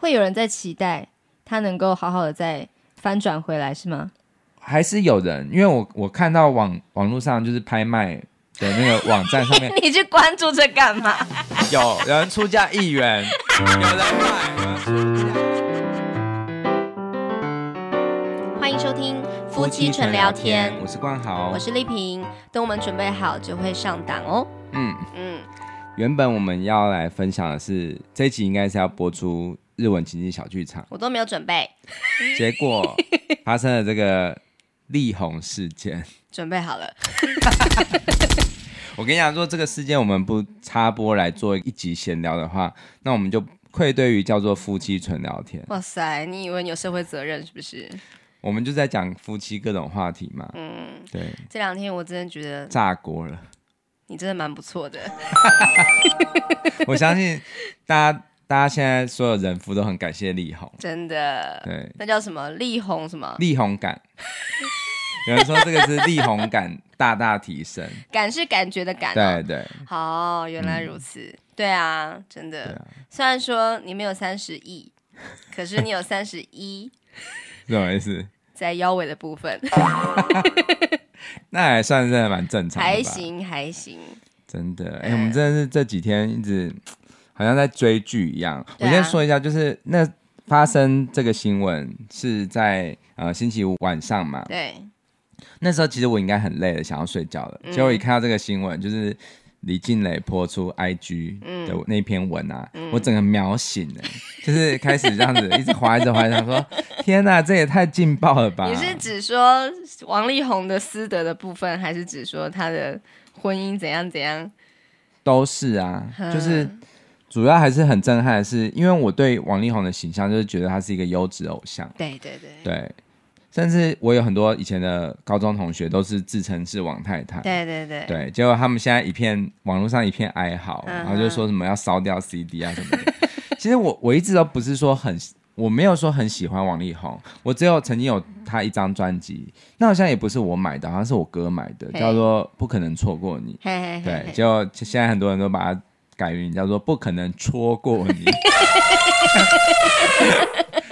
会有人在期待他能够好好的再翻转回来，是吗？还是有人，因为我我看到网网络上就是拍卖的那个网站上面，你去关注这干嘛？有 有人出价一元，有人买，有人出价。欢迎收听夫妻纯聊天，我是冠豪，我是丽萍，等我们准备好就会上档哦。嗯嗯，原本我们要来分享的是这一集应该是要播出日文情景小剧场，我都没有准备，结果发生了这个。力宏事件，准备好了。我跟你讲，说这个事件我们不插播来做一集闲聊的话，那我们就愧对于叫做夫妻纯聊天。哇塞，你以为你有社会责任是不是？我们就在讲夫妻各种话题嘛。嗯，对。这两天我真的觉得炸锅了。你真的蛮不错的。我相信大家，大家现在所有人夫都很感谢力宏。真的。对。那叫什么？力宏什么？力宏感。有人说这个是力宏感大大提升，感是感觉的感，对对。好，原来如此。对啊，真的。虽然说你没有三十亿，可是你有三十一，什么意思？在腰围的部分，那还算是蛮正常，还行还行。真的，哎，我们真的是这几天一直好像在追剧一样。我先说一下，就是那发生这个新闻是在呃星期五晚上嘛？对。那时候其实我应该很累了，想要睡觉了。结果一看到这个新闻，嗯、就是李静蕾泼出 IG 的那篇文啊，嗯、我整个秒醒了，就是开始这样子一直滑一直滑，想说天哪，这也太劲爆了吧！你是指说王力宏的私德的部分，还是指说他的婚姻怎样怎样？都是啊，就是主要还是很震撼的是，因为我对王力宏的形象就是觉得他是一个优质偶像。对对对对。甚至我有很多以前的高中同学都是自称是王太太，对对对，对，结果他们现在一片网络上一片哀嚎，嗯、然后就说什么要烧掉 CD 啊什么的。其实我我一直都不是说很，我没有说很喜欢王力宏，我只有曾经有他一张专辑，那好像也不是我买的，好像是我哥买的，叫做《不可能错过你》。嘿嘿嘿对，结果现在很多人都把它改名叫做《不可能戳过你》。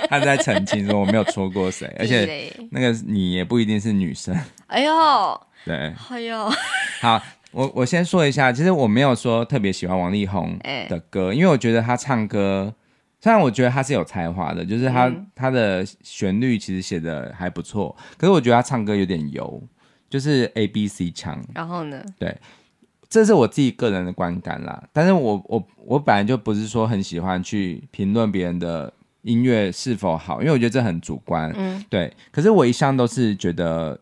他在澄清说我没有戳过谁，而且那个你也不一定是女生。哎呦，对，哎呦，好，我我先说一下，其实我没有说特别喜欢王力宏的歌，因为我觉得他唱歌，虽然我觉得他是有才华的，就是他、嗯、他的旋律其实写的还不错，可是我觉得他唱歌有点油，就是 A B C 腔。然后呢？对，这是我自己个人的观感啦。但是我我我本来就不是说很喜欢去评论别人的。音乐是否好？因为我觉得这很主观，嗯，对。可是我一向都是觉得，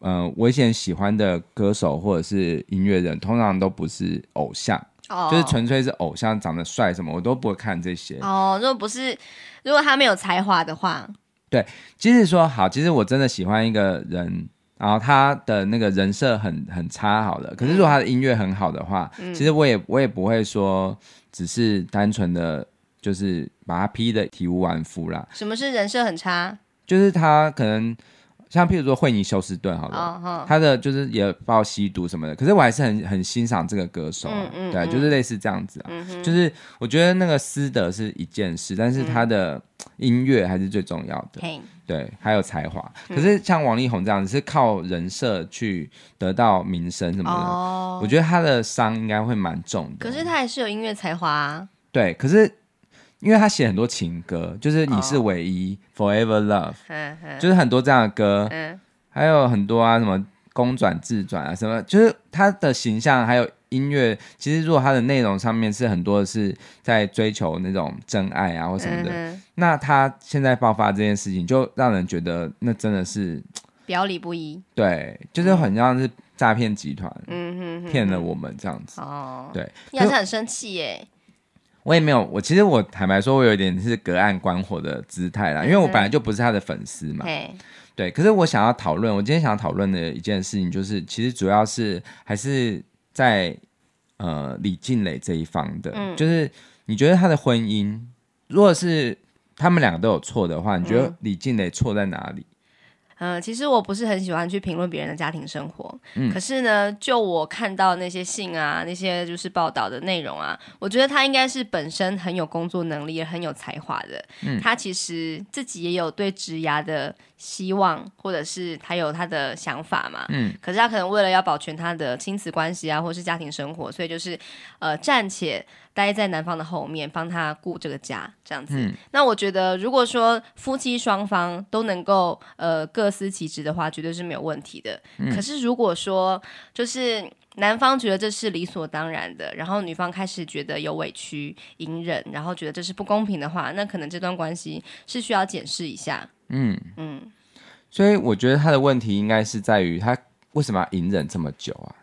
嗯、呃，我以前喜欢的歌手或者是音乐人，通常都不是偶像，哦，就是纯粹是偶像长得帅什么，我都不会看这些。哦，如果不是，如果他没有才华的话，对。即使说好，其实我真的喜欢一个人，然后他的那个人设很很差，好了。可是如果他的音乐很好的话，嗯、其实我也我也不会说只是单纯的。就是把他批的体无完肤啦。什么是人设很差？就是他可能像譬如说惠尼休斯顿好了，哦哦、他的就是也爆吸毒什么的。可是我还是很很欣赏这个歌手、啊，嗯嗯、对，就是类似这样子啊。嗯、就是我觉得那个私德是一件事，但是他的音乐还是最重要的。嗯、对，还有才华。可是像王力宏这样子是靠人设去得到名声什么的，哦、我觉得他的伤应该会蛮重的。可是他还是有音乐才华啊。对，可是。因为他写很多情歌，就是你是唯一、oh.，Forever Love，就是很多这样的歌，还有很多啊，什么公转自转啊，什么，就是他的形象还有音乐，其实如果它的内容上面是很多的是在追求那种真爱啊或什么的，嗯、那他现在爆发这件事情，就让人觉得那真的是表里不一，对，就是很像是诈骗集团，嗯。哼，骗了我们这样子，哦，对，你还是很生气耶。我也没有，我其实我坦白说，我有一点是隔岸观火的姿态啦，因为我本来就不是他的粉丝嘛。嗯、对，可是我想要讨论，我今天想要讨论的一件事情，就是其实主要是还是在呃李静蕾这一方的，嗯、就是你觉得他的婚姻，如果是他们两个都有错的话，你觉得李静蕾错在哪里？嗯，其实我不是很喜欢去评论别人的家庭生活，嗯，可是呢，就我看到那些信啊，那些就是报道的内容啊，我觉得他应该是本身很有工作能力，也很有才华的，嗯，他其实自己也有对职涯的希望，或者是他有他的想法嘛，嗯，可是他可能为了要保全他的亲子关系啊，或是家庭生活，所以就是呃暂且。待在男方的后面，帮他顾这个家，这样子。嗯、那我觉得，如果说夫妻双方都能够呃各司其职的话，绝对是没有问题的。嗯、可是如果说就是男方觉得这是理所当然的，然后女方开始觉得有委屈、隐忍，然后觉得这是不公平的话，那可能这段关系是需要检视一下。嗯嗯。嗯，所以我觉得他的问题应该是在于他为什么要隐忍这么久啊？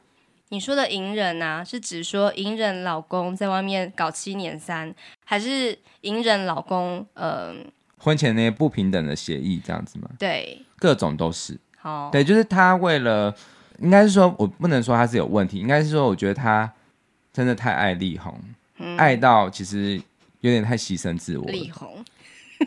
你说的隐忍啊，是指说隐忍老公在外面搞七年三，还是隐忍老公呃婚前那些不平等的协议这样子吗？对，各种都是。好，对，就是他为了，应该是说我不能说他是有问题，应该是说我觉得他真的太爱力宏，嗯、爱到其实有点太牺牲自我。力宏，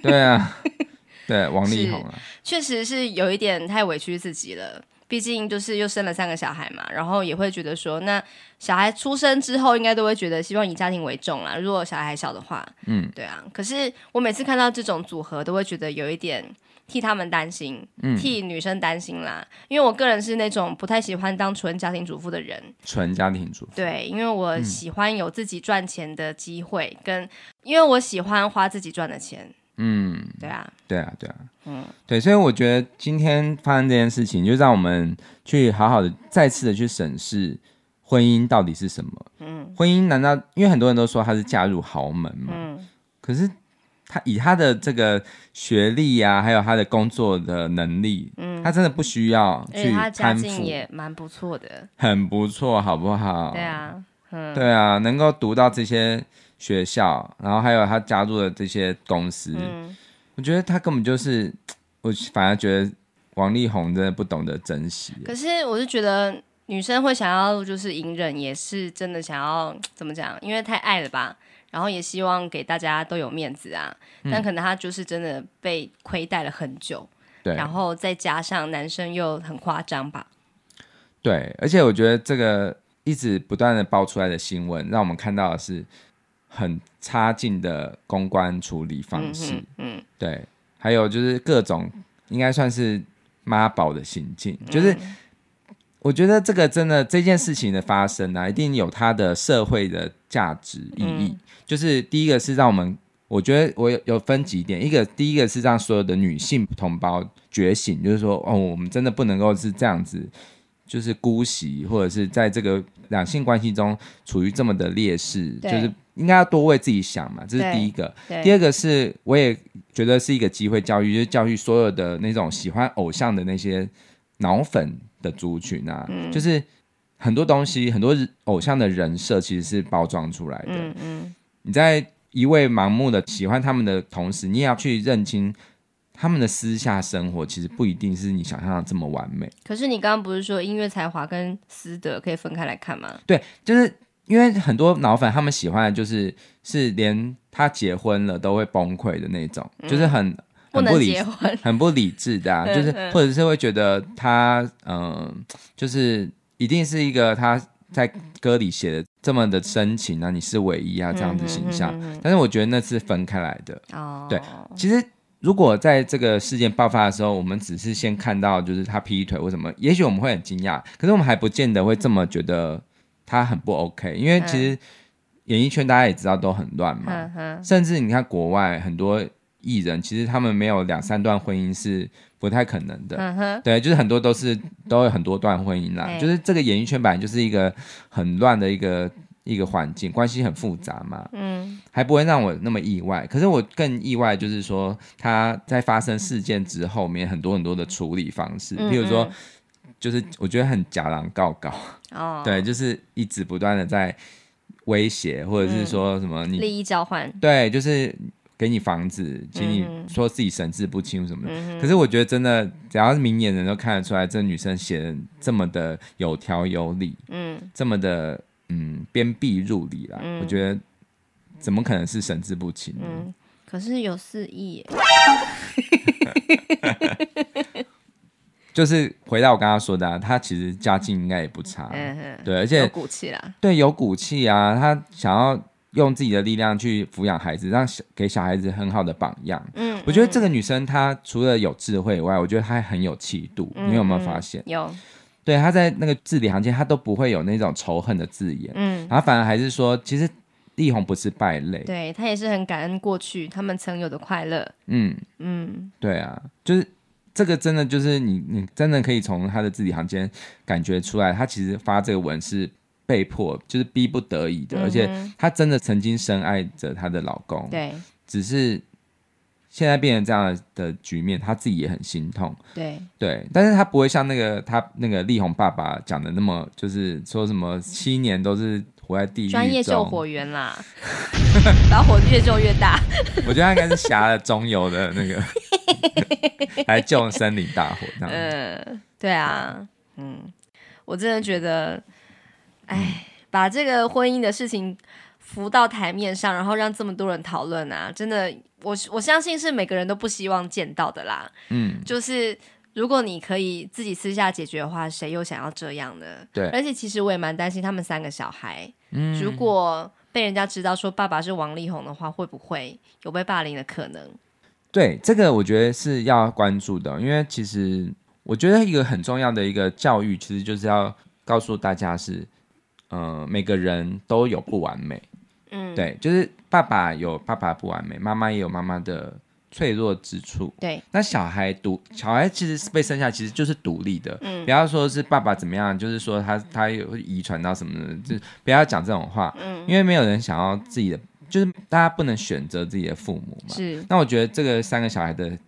对啊，对王力宏啊，确实是有一点太委屈自己了。毕竟就是又生了三个小孩嘛，然后也会觉得说，那小孩出生之后，应该都会觉得希望以家庭为重啦。如果小孩还小的话，嗯，对啊。可是我每次看到这种组合，都会觉得有一点替他们担心，嗯，替女生担心啦。因为我个人是那种不太喜欢当纯家庭主妇的人，纯家庭主妇，对，因为我喜欢有自己赚钱的机会，嗯、跟因为我喜欢花自己赚的钱。嗯，对啊，对啊，对啊，嗯，对，所以我觉得今天发生这件事情，就让我们去好好的再次的去审视婚姻到底是什么。嗯，婚姻难道因为很多人都说他是嫁入豪门嘛？嗯，可是他以他的这个学历呀、啊，还有他的工作的能力，嗯，他真的不需要去攀附，他家境也蛮不错的，很不错，好不好？对啊，嗯，对啊，能够读到这些。学校，然后还有他加入的这些公司，嗯、我觉得他根本就是，我反而觉得王力宏真的不懂得珍惜。可是我是觉得女生会想要就是隐忍，也是真的想要 怎么讲？因为太爱了吧，然后也希望给大家都有面子啊。嗯、但可能他就是真的被亏待了很久，对，然后再加上男生又很夸张吧。对，而且我觉得这个一直不断的爆出来的新闻，让我们看到的是。很差劲的公关处理方式，嗯，嗯对，还有就是各种应该算是妈宝的行径，嗯、就是我觉得这个真的这件事情的发生啊，一定有它的社会的价值意义。嗯、就是第一个是让我们，我觉得我有有分几点，一个第一个是让所有的女性同胞觉醒，就是说哦，我们真的不能够是这样子。就是姑息，或者是在这个两性关系中处于这么的劣势，就是应该要多为自己想嘛，这是第一个。第二个是，我也觉得是一个机会教育，就是教育所有的那种喜欢偶像的那些脑粉的族群啊，嗯、就是很多东西，很多偶像的人设其实是包装出来的。嗯嗯，你在一味盲目的喜欢他们的同时，你也要去认清。他们的私下生活其实不一定是你想象的这么完美。可是你刚刚不是说音乐才华跟私德可以分开来看吗？对，就是因为很多脑粉他们喜欢的就是是连他结婚了都会崩溃的那种，嗯、就是很很不理、不很不理智的、啊，就是或者是会觉得他嗯、呃，就是一定是一个他在歌里写的这么的深情啊，你是唯一啊这样子形象。但是我觉得那是分开来的哦。对，其实。如果在这个事件爆发的时候，我们只是先看到就是他劈腿或什么，也许我们会很惊讶，可是我们还不见得会这么觉得他很不 OK，因为其实演艺圈大家也知道都很乱嘛，嗯嗯、甚至你看国外很多艺人，其实他们没有两三段婚姻是不太可能的，嗯、对，就是很多都是都有很多段婚姻啦，嗯、就是这个演艺圈本来就是一个很乱的一个。一个环境关系很复杂嘛，嗯，还不会让我那么意外。可是我更意外，就是说他在发生事件之后面很多很多的处理方式，嗯、譬如说，就是我觉得很假狼告告，哦，对，就是一直不断的在威胁，或者是说什么你、嗯、利益交换，对，就是给你房子，请你说自己神志不清什么的。嗯、可是我觉得真的，只要是明眼人都看得出来，这女生写的这么的有条有理，嗯，这么的。嗯，鞭辟入里啦，嗯、我觉得怎么可能是神志不清？嗯，可是有四亿耶。就是回到我刚刚说的，啊，他其实家境应该也不差，嗯哼，对，而且有骨气啦，对，有骨气啊，他想要用自己的力量去抚养孩子，让小给小孩子很好的榜样。嗯，我觉得这个女生她除了有智慧以外，我觉得她还很有气度，嗯，你有没有发现？有，对，他在那个字里行间，他都不会有那种仇恨的字眼，嗯，然后反而还是说，其实力宏不是败类，对，他也是很感恩过去他们曾有的快乐。嗯。嗯，对啊，就是。这个真的就是你，你真的可以从他的字里行间感觉出来，他其实发这个文是被迫，就是逼不得已的，嗯、而且他真的曾经深爱着她的老公，对，只是现在变成这样的局面，他自己也很心痛，对对，但是他不会像那个他那个力宏爸爸讲的那么，就是说什么七年都是。活在地狱中，专业救火员啦，把火越救越大。我觉得他应该是下了中游的那个 来救森林大火这样。嗯，对啊，嗯，我真的觉得，哎，把这个婚姻的事情浮到台面上，然后让这么多人讨论啊，真的，我我相信是每个人都不希望见到的啦。嗯，就是。如果你可以自己私下解决的话，谁又想要这样呢？对，而且其实我也蛮担心他们三个小孩，嗯，如果被人家知道说爸爸是王力宏的话，会不会有被霸凌的可能？对，这个我觉得是要关注的，因为其实我觉得一个很重要的一个教育，其实就是要告诉大家是，呃，每个人都有不完美，嗯，对，就是爸爸有爸爸不完美，妈妈也有妈妈的。脆弱之处，对，那小孩独小孩其实被生下来其实就是独立的，嗯，不要说是爸爸怎么样，就是说他他有遗传到什么的，就不要讲这种话，嗯，因为没有人想要自己的，就是大家不能选择自己的父母嘛，是。那我觉得这个三个小孩的，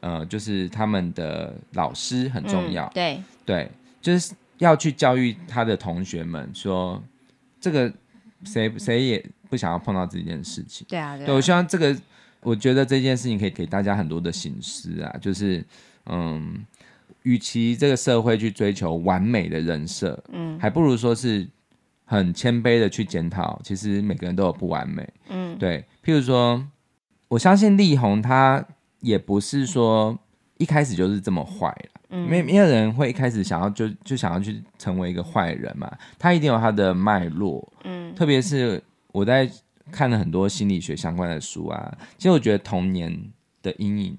呃，就是他们的老师很重要，嗯、对。对，就是要去教育他的同学们说，这个谁谁也不想要碰到这件事情，对啊，对啊，对，我希望这个。我觉得这件事情可以给大家很多的醒思啊，就是，嗯，与其这个社会去追求完美的人设，嗯，还不如说是很谦卑的去检讨，其实每个人都有不完美，嗯，对。譬如说，我相信力宏他也不是说一开始就是这么坏了，嗯，没没有人会一开始想要就就想要去成为一个坏人嘛，他一定有他的脉络，嗯，特别是我在。看了很多心理学相关的书啊，其实我觉得童年的阴影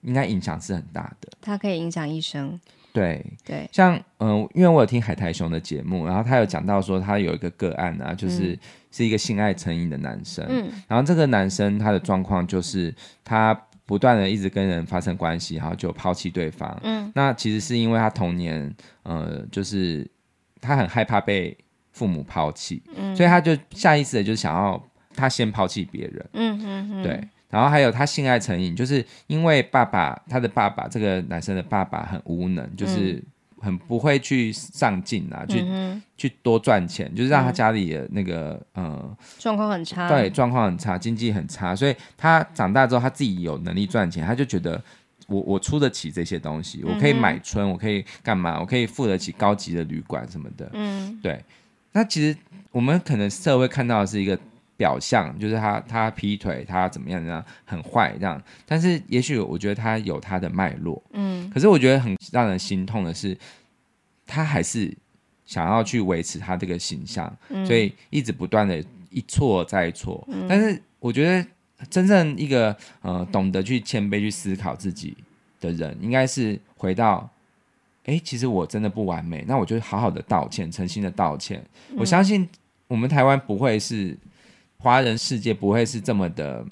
应该影响是很大的。它可以影响一生。对对，像嗯、呃，因为我有听海苔熊的节目，然后他有讲到说他有一个个案啊，就是、嗯、是一个性爱成瘾的男生。嗯，然后这个男生他的状况就是他不断的一直跟人发生关系，然后就抛弃对方。嗯，那其实是因为他童年呃，就是他很害怕被。父母抛弃，嗯，所以他就下意识的就想要他先抛弃别人，嗯哼哼，对。然后还有他性爱成瘾，就是因为爸爸他的爸爸这个男生的爸爸很无能，嗯、就是很不会去上进啊，嗯、去去多赚钱，就是让他家里的那个嗯状况很差，对，状况很差，经济很差，所以他长大之后他自己有能力赚钱，他就觉得我我出得起这些东西，我可以买春，我可以干嘛，我可以付得起高级的旅馆什么的，嗯，对。那其实我们可能社会看到的是一个表象，就是他他劈腿，他怎么样怎样很坏这样。但是也许我觉得他有他的脉络，嗯。可是我觉得很让人心痛的是，他还是想要去维持他这个形象，嗯、所以一直不断的一错再错。嗯、但是我觉得真正一个呃懂得去谦卑去思考自己的人，应该是回到。哎，其实我真的不完美，那我就好好的道歉，诚心的道歉。嗯、我相信我们台湾不会是华人世界不会是这么的，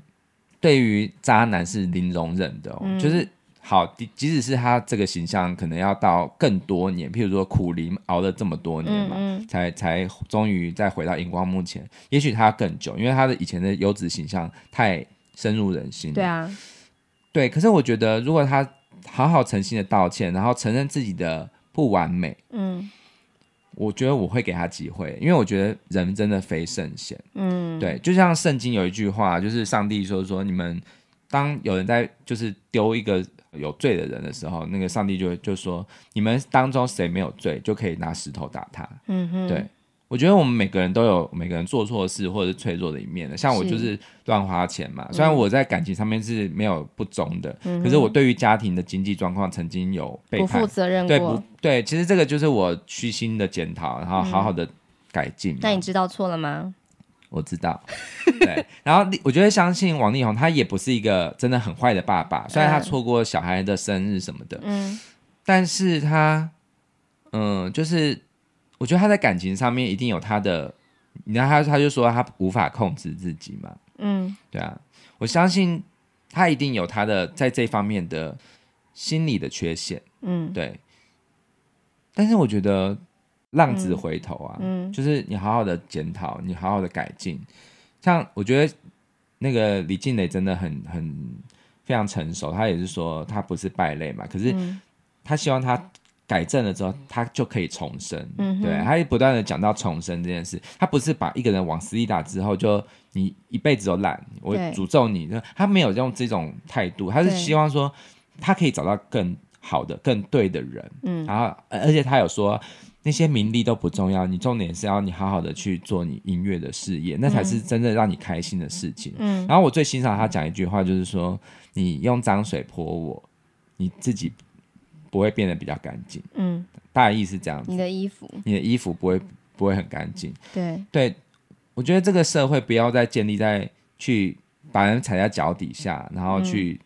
对于渣男是零容忍的、哦。嗯、就是好，即使是他这个形象，可能要到更多年，譬如说苦苓熬了这么多年嘛，才才终于再回到荧光幕前。也许他更久，因为他的以前的优质形象太深入人心。对啊，对。可是我觉得，如果他好好诚心的道歉，然后承认自己的不完美。嗯，我觉得我会给他机会，因为我觉得人真的非圣贤。嗯，对，就像圣经有一句话，就是上帝说说你们当有人在就是丢一个有罪的人的时候，那个上帝就就说你们当中谁没有罪，就可以拿石头打他。嗯哼，对，我觉得我们每个人都有每个人做错事或者是脆弱的一面的，像我就是乱花钱嘛。虽然我在感情上面是没有不忠的，嗯、可是我对于家庭的经济状况曾经有不负责任过。对不对，其实这个就是我虚心的检讨，然后好好的改进。那、嗯、你知道错了吗？我知道。对，然后我觉得相信王力宏，他也不是一个真的很坏的爸爸，虽然他错过小孩的生日什么的，嗯，但是他，嗯，就是。我觉得他在感情上面一定有他的，你知道他他就说他无法控制自己嘛，嗯，对啊，我相信他一定有他的在这方面的心理的缺陷，嗯，对。但是我觉得浪子回头啊，嗯，就是你好好的检讨，你好好的改进。像我觉得那个李静蕾真的很很非常成熟，他也是说他不是败类嘛，可是他希望他。改正了之后，他就可以重生。嗯，对，他不断的讲到重生这件事，他不是把一个人往死里打之后，就你一辈子都烂，我诅咒你。他没有用这种态度，他是希望说他可以找到更好的、更对的人。嗯，然后而且他有说那些名利都不重要，你重点是要你好好的去做你音乐的事业，那才是真正让你开心的事情。嗯，然后我最欣赏他讲一句话，就是说你用脏水泼我，你自己。不会变得比较干净，嗯，大意是这样子。你的衣服，你的衣服不会不会很干净，对。对。我觉得这个社会不要再建立在去把人踩在脚底下，然后去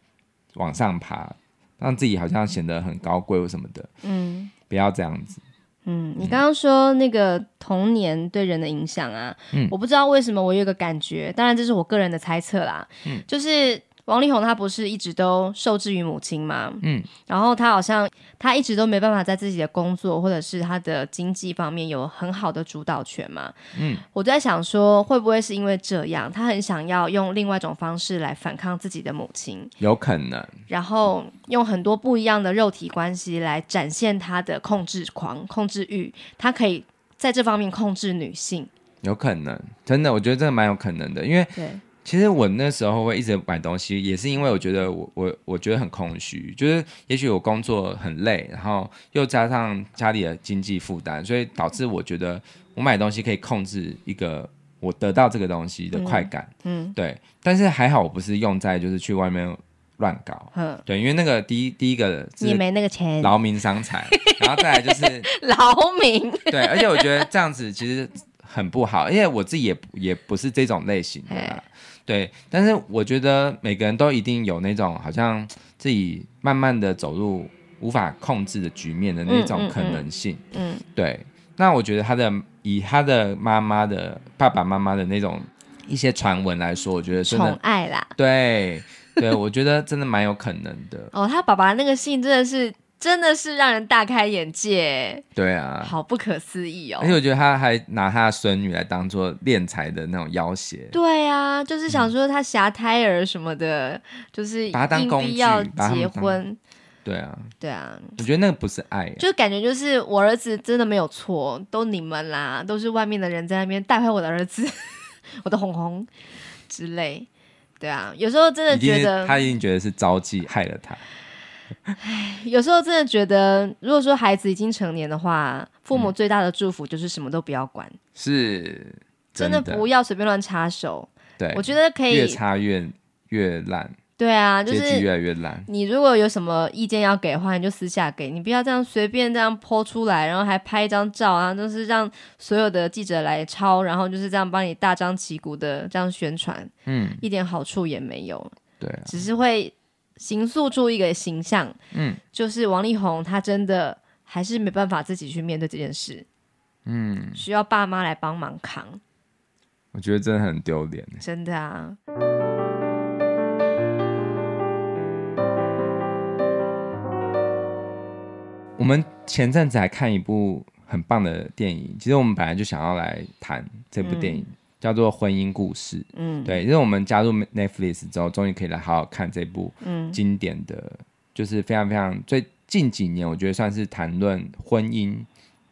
往上爬，嗯、让自己好像显得很高贵或什么的，嗯，不要这样子。嗯，你刚刚说那个童年对人的影响啊，嗯，我不知道为什么我有个感觉，当然这是我个人的猜测啦，嗯，就是。王力宏他不是一直都受制于母亲吗？嗯，然后他好像他一直都没办法在自己的工作或者是他的经济方面有很好的主导权嘛。嗯，我在想说，会不会是因为这样，他很想要用另外一种方式来反抗自己的母亲？有可能。然后用很多不一样的肉体关系来展现他的控制狂、控制欲，他可以在这方面控制女性。有可能，真的，我觉得这个蛮有可能的，因为对。其实我那时候会一直买东西，也是因为我觉得我我我觉得很空虚，就是也许我工作很累，然后又加上家里的经济负担，所以导致我觉得我买东西可以控制一个我得到这个东西的快感，嗯，嗯对。但是还好我不是用在就是去外面乱搞，嗯，对，因为那个第一第一个你没那个钱，劳民伤财，然后再来就是 劳民，对，而且我觉得这样子其实很不好，因为我自己也也不是这种类型的啦。对，但是我觉得每个人都一定有那种好像自己慢慢的走入无法控制的局面的那种可能性。嗯，嗯，嗯，对。那我觉得他的以他的妈妈的爸爸妈妈的那种一些传闻来说，我觉得真的宠爱啦。对，对，我觉得真的蛮有可能的。哦，他爸爸那个信真的是。真的是让人大开眼界，对啊，好不可思议哦！而且我觉得他还拿他的孙女来当做敛财的那种要挟，对啊，就是想说他挟胎儿什么的，嗯、就是把他当工具要结婚，对啊，对啊，我觉得那个不是爱，就感觉就是我儿子真的没有错，都你们啦，都是外面的人在那边带坏我的儿子，我的红红之类，对啊，有时候真的觉得他一定觉得是招妓害了他。唉，有时候真的觉得，如果说孩子已经成年的话，父母最大的祝福就是什么都不要管，是真的不要随便乱插手。对，我觉得可以越插越越烂。对啊，就是越来越烂。你如果有什么意见要给的话，你就私下给，你不要这样随便这样泼出来，然后还拍一张照啊，就是让所有的记者来抄，然后就是这样帮你大张旗鼓的这样宣传，嗯，一点好处也没有。对啊，只是会。形塑出一个形象，嗯，就是王力宏，他真的还是没办法自己去面对这件事，嗯，需要爸妈来帮忙扛。我觉得真的很丢脸，真的啊。我们前阵子还看一部很棒的电影，其实我们本来就想要来谈这部电影。嗯叫做婚姻故事，嗯，对，因为我们加入 Netflix 之后，终于可以来好好看这部经典的，嗯、就是非常非常最近几年，我觉得算是谈论婚姻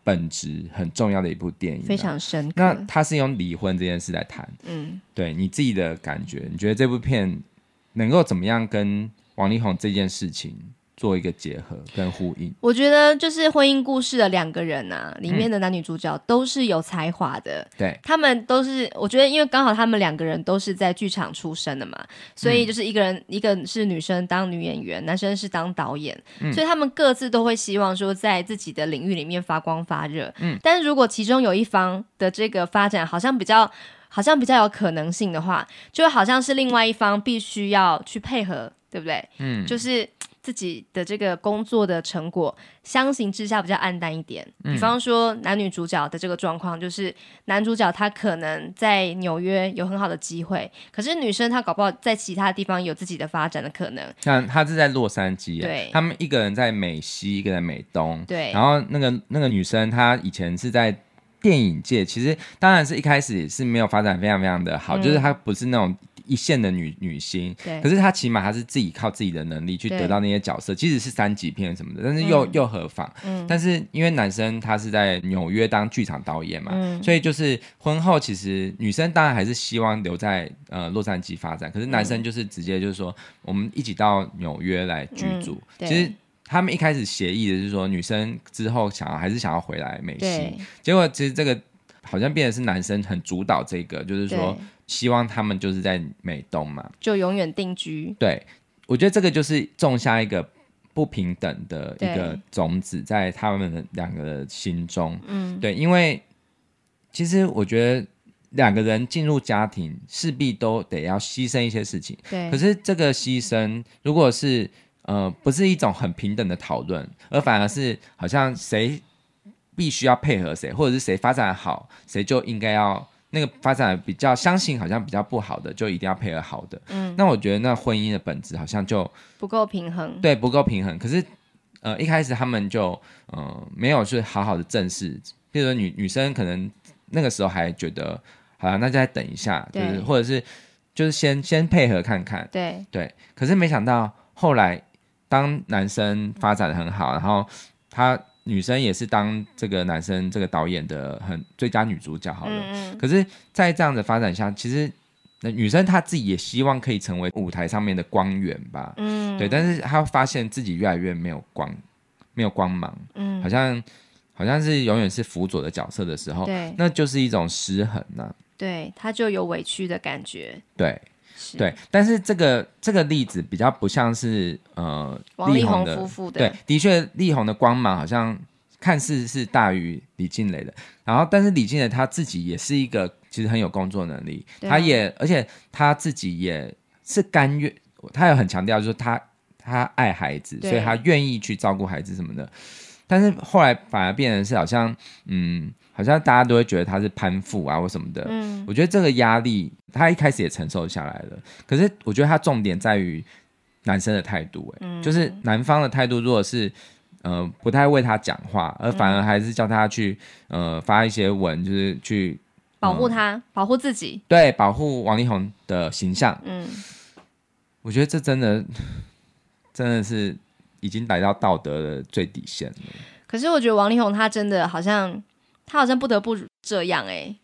本质很重要的一部电影，非常深刻。那他是用离婚这件事来谈，嗯，对你自己的感觉，你觉得这部片能够怎么样跟王力宏这件事情做一个结合跟呼应。我觉得就是婚姻故事的两个人啊，里面的男女主角都是有才华的。对、嗯，他们都是，我觉得因为刚好他们两个人都是在剧场出身的嘛，所以就是一个人，嗯、一个是女生当女演员，男生是当导演，嗯、所以他们各自都会希望说在自己的领域里面发光发热。嗯，但是如果其中有一方的这个发展好像比较，好像比较有可能性的话，就好像是另外一方必须要去配合，对不对？嗯，就是。自己的这个工作的成果，相形之下比较暗淡一点。比方说男女主角的这个状况，就是男主角他可能在纽约有很好的机会，可是女生她搞不好在其他地方有自己的发展的可能。像他是在洛杉矶，对，他们一个人在美西，一个人美东，对。然后那个那个女生她以前是在电影界，其实当然是一开始也是没有发展非常非常的好，嗯、就是她不是那种。一线的女女星，对，可是她起码她是自己靠自己的能力去得到那些角色，即使是三级片什么的，但是又、嗯、又何妨？嗯，但是因为男生他是在纽约当剧场导演嘛，嗯，所以就是婚后其实女生当然还是希望留在呃洛杉矶发展，可是男生就是直接就是说我们一起到纽约来居住。嗯、其实他们一开始协议的是说女生之后想要还是想要回来美西，结果其实这个好像变得是男生很主导这个，就是说。希望他们就是在美东嘛，就永远定居。对，我觉得这个就是种下一个不平等的一个种子在他们的两个的心中。嗯，对，因为其实我觉得两个人进入家庭势必都得要牺牲一些事情。对，可是这个牺牲如果是呃不是一种很平等的讨论，而反而是好像谁必须要配合谁，或者是谁发展好，谁就应该要。那个发展比较相信好像比较不好的，就一定要配合好的。嗯，那我觉得那婚姻的本质好像就不够平衡。对，不够平衡。可是，呃，一开始他们就呃没有去好好的正视，比如说女女生可能那个时候还觉得，好了，那就再等一下，就是或者是就是先先配合看看。对对。可是没想到后来，当男生发展的很好，然后他。女生也是当这个男生这个导演的很最佳女主角好了，嗯嗯，可是，在这样的发展下，其实那女生她自己也希望可以成为舞台上面的光源吧，嗯，对，但是她发现自己越来越没有光，没有光芒，嗯，好像好像是永远是辅佐的角色的时候，对，那就是一种失衡呢，啊，对，她就有委屈的感觉，对。对，但是这个这个例子比较不像是呃王力宏夫妇的，对，的确力宏的光芒好像看似是大于李静蕾的，然后但是李静蕾她自己也是一个其实很有工作能力，她也而且她自己也是甘愿，她有很强调就是她她爱孩子，所以她愿意去照顾孩子什么的，但是后来反而变成是好像嗯。好像大家都会觉得他是攀附啊或什么的，嗯，我觉得这个压力他一开始也承受下来了。可是我觉得他重点在于男生的态度，欸，嗯，就是男方的态度，如果是呃不太为他讲话，而反而还是叫他去呃发一些文，就是去保护他，呃，保护自己，对，保护王力宏的形象，嗯，我觉得这真的 真的是已经来到道德的最底线了。可是我觉得王力宏他真的好像。他好像不得不这样哎、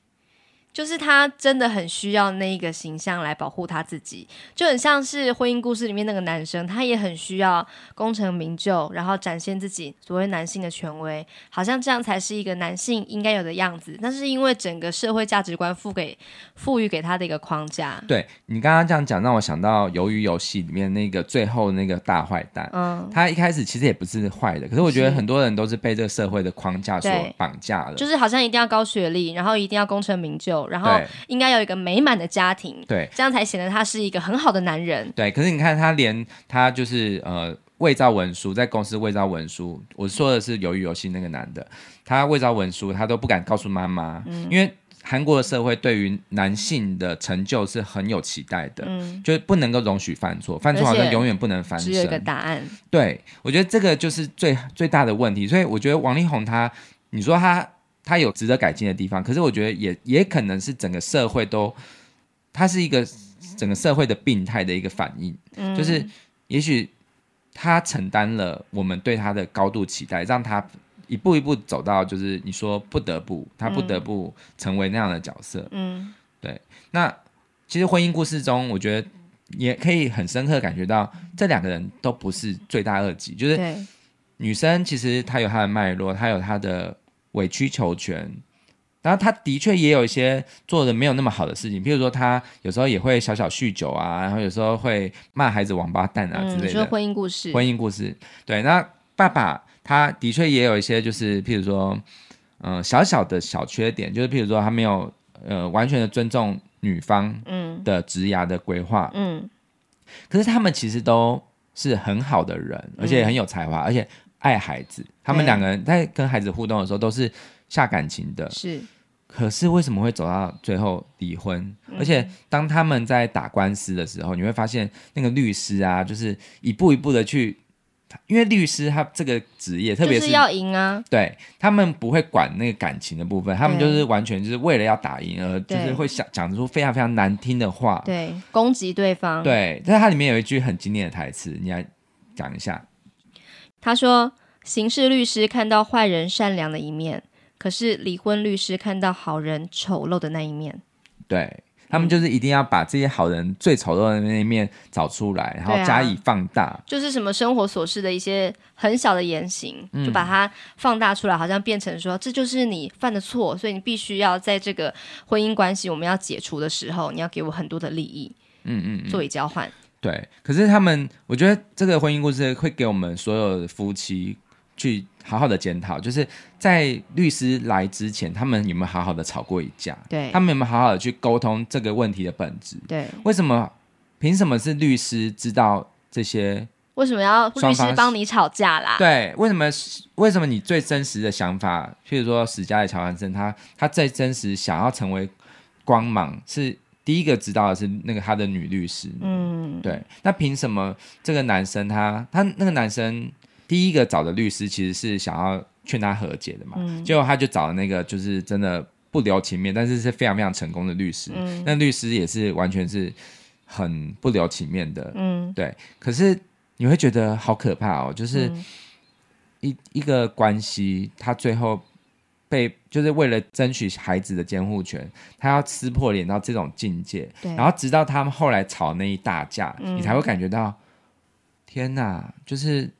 就是他真的很需要那一个形象来保护他自己，就很像是婚姻故事里面那个男生，他也很需要功成名就，然后展现自己所谓男性的权威，好像这样才是一个男性应该有的样子。但是因为整个社会价值观赋给赋予给他的一个框架。对，你刚刚这样讲，让我想到《鱿鱼游戏》里面那个最后那个大坏蛋，嗯，他一开始其实也不是坏的，可是我觉得很多人都是被这个社会的框架所绑架了，就是好像一定要高学历，然后一定要功成名就。然后应该有一个美满的家庭，对，这样才显得他是一个很好的男人。对，可是你看他连他就是呃伪造文书，在公司伪造文书。我说的是鱿鱼游戏那个男的，他伪造文书，他都不敢告诉妈妈，嗯，因为韩国的社会对于男性的成就是很有期待的，嗯，就是不能够容许犯错，犯错好像永远不能翻身。只有一个答案。对，我觉得这个就是最最大的问题。所以我觉得王力宏他，你说他。他有值得改进的地方，可是我觉得也也可能是整个社会都，他是一个整个社会的病态的一个反应，嗯、就是也许他承担了我们对他的高度期待，让他一步一步走到就是你说不得不，他不得不成为那样的角色，嗯，对。那其实婚姻故事中，我觉得也可以很深刻感觉到这两个人都不是罪大恶极，就是女生其实她有她的脉络，她有她的委曲求全。然后他的确也有一些做的没有那么好的事情，譬如说他有时候也会小小酗酒啊，然后有时候会骂孩子王八蛋啊之类的。嗯，说婚姻故事，婚姻故事，对。那爸爸他的确也有一些，就是譬如说，嗯、呃，小小的小缺点，就是譬如说他没有呃完全的尊重女方嗯的职涯的规划嗯，可是他们其实都是很好的人，而且很有才华，嗯、而且爱孩子。他们两个人在跟孩子互动的时候都是下感情的，是。可是为什么会走到最后离婚？嗯。而且当他们在打官司的时候，你会发现那个律师啊，就是一步一步的去，因为律师他这个职业，特别是，是要赢啊，对，他们不会管那个感情的部分，他们就是完全就是为了要打赢而就是会想讲出非常非常难听的话，对，攻击对方。对，但是它里面有一句很经典的台词，你来讲一下。他说：“刑事律师看到坏人善良的一面。”可是离婚律师看到好人丑陋的那一面，对，他们就是一定要把这些好人最丑陋的那一面找出来，然后加以放大。啊、就是什么生活琐事的一些很小的言行，嗯、就把它放大出来，好像变成说这就是你犯的错，所以你必须要在这个婚姻关系我们要解除的时候，你要给我很多的利益，嗯嗯，嗯，作为交换。对，可是他们，我觉得这个婚姻故事会给我们所有的夫妻。去好好的检讨，就是在律师来之前，他们有没有好好的吵过一架？对，他们有没有好好的去沟通这个问题的本质？对，为什么？凭什么是律师知道这些？为什么要律师帮你吵架啦？对，为什么？为什么你最真实的想法，譬如说史嘉蕾·乔安森，他他最真实想要成为光芒，是第一个知道的是那个他的女律师。嗯，对。那凭什么这个男生他他那个男生？第一个找的律师其实是想要劝他和解的嘛，嗯、结果他就找了那个就是真的不留情面，但是是非常非常成功的律师。嗯、那律师也是完全是很不留情面的，嗯，对。可是你会觉得好可怕哦，就是一、嗯、一个关系，他最后被就是为了争取孩子的监护权，他要撕破脸到这种境界，对然后直到他们后来吵那一大架，嗯、你才会感觉到天哪，就是。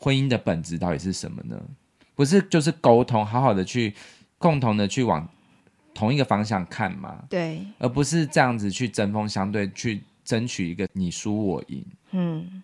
婚姻的本质到底是什么呢？不是就是沟通，好好的去共同的去往同一个方向看嘛？对，而不是这样子去针锋相对，去争取一个你输我赢。嗯，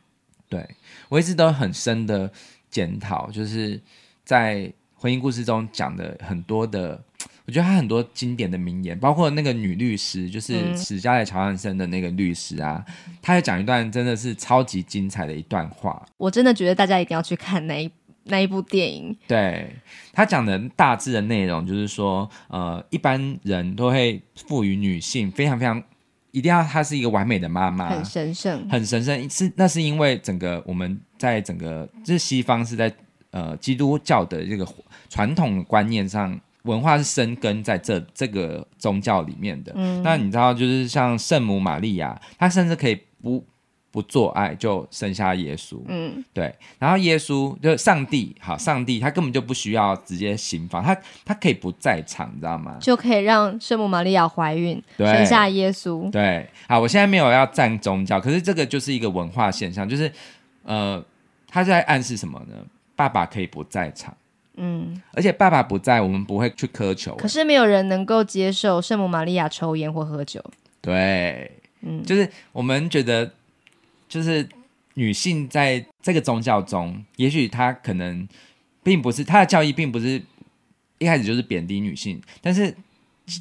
对，我一直都很深的检讨，就是在婚姻故事中讲的很多的。我觉得他很多经典的名言，包括那个女律师，就是史嘉蕾·乔汉森的那个律师啊，他、嗯、也讲一段真的是超级精彩的一段话。我真的觉得大家一定要去看那一那一部电影。对，他讲的大致的内容就是说，呃，一般人都会赋予女性非常非常一定要她是一个完美的妈妈，很神圣，很神圣。是那是因为整个我们在整个就是西方是在呃基督教的这个传统观念上。文化是生根在这这个宗教里面的。嗯，那你知道，就是像圣母玛利亚，她甚至可以不不做爱就生下耶稣。嗯，对。然后耶稣就上帝，好，上帝他根本就不需要直接行房，他他可以不在场，你知道吗？就可以让圣母玛利亚怀孕，生下耶稣。对，好，我现在没有要站宗教，可是这个就是一个文化现象，就是呃，他在暗示什么呢？爸爸可以不在场。嗯，而且爸爸不在，我们不会去苛求。可是没有人能够接受圣母玛利亚抽烟或喝酒。对，嗯，就是我们觉得，就是女性在这个宗教中，也许她可能并不是她的教义，并不是一开始就是贬低女性，但是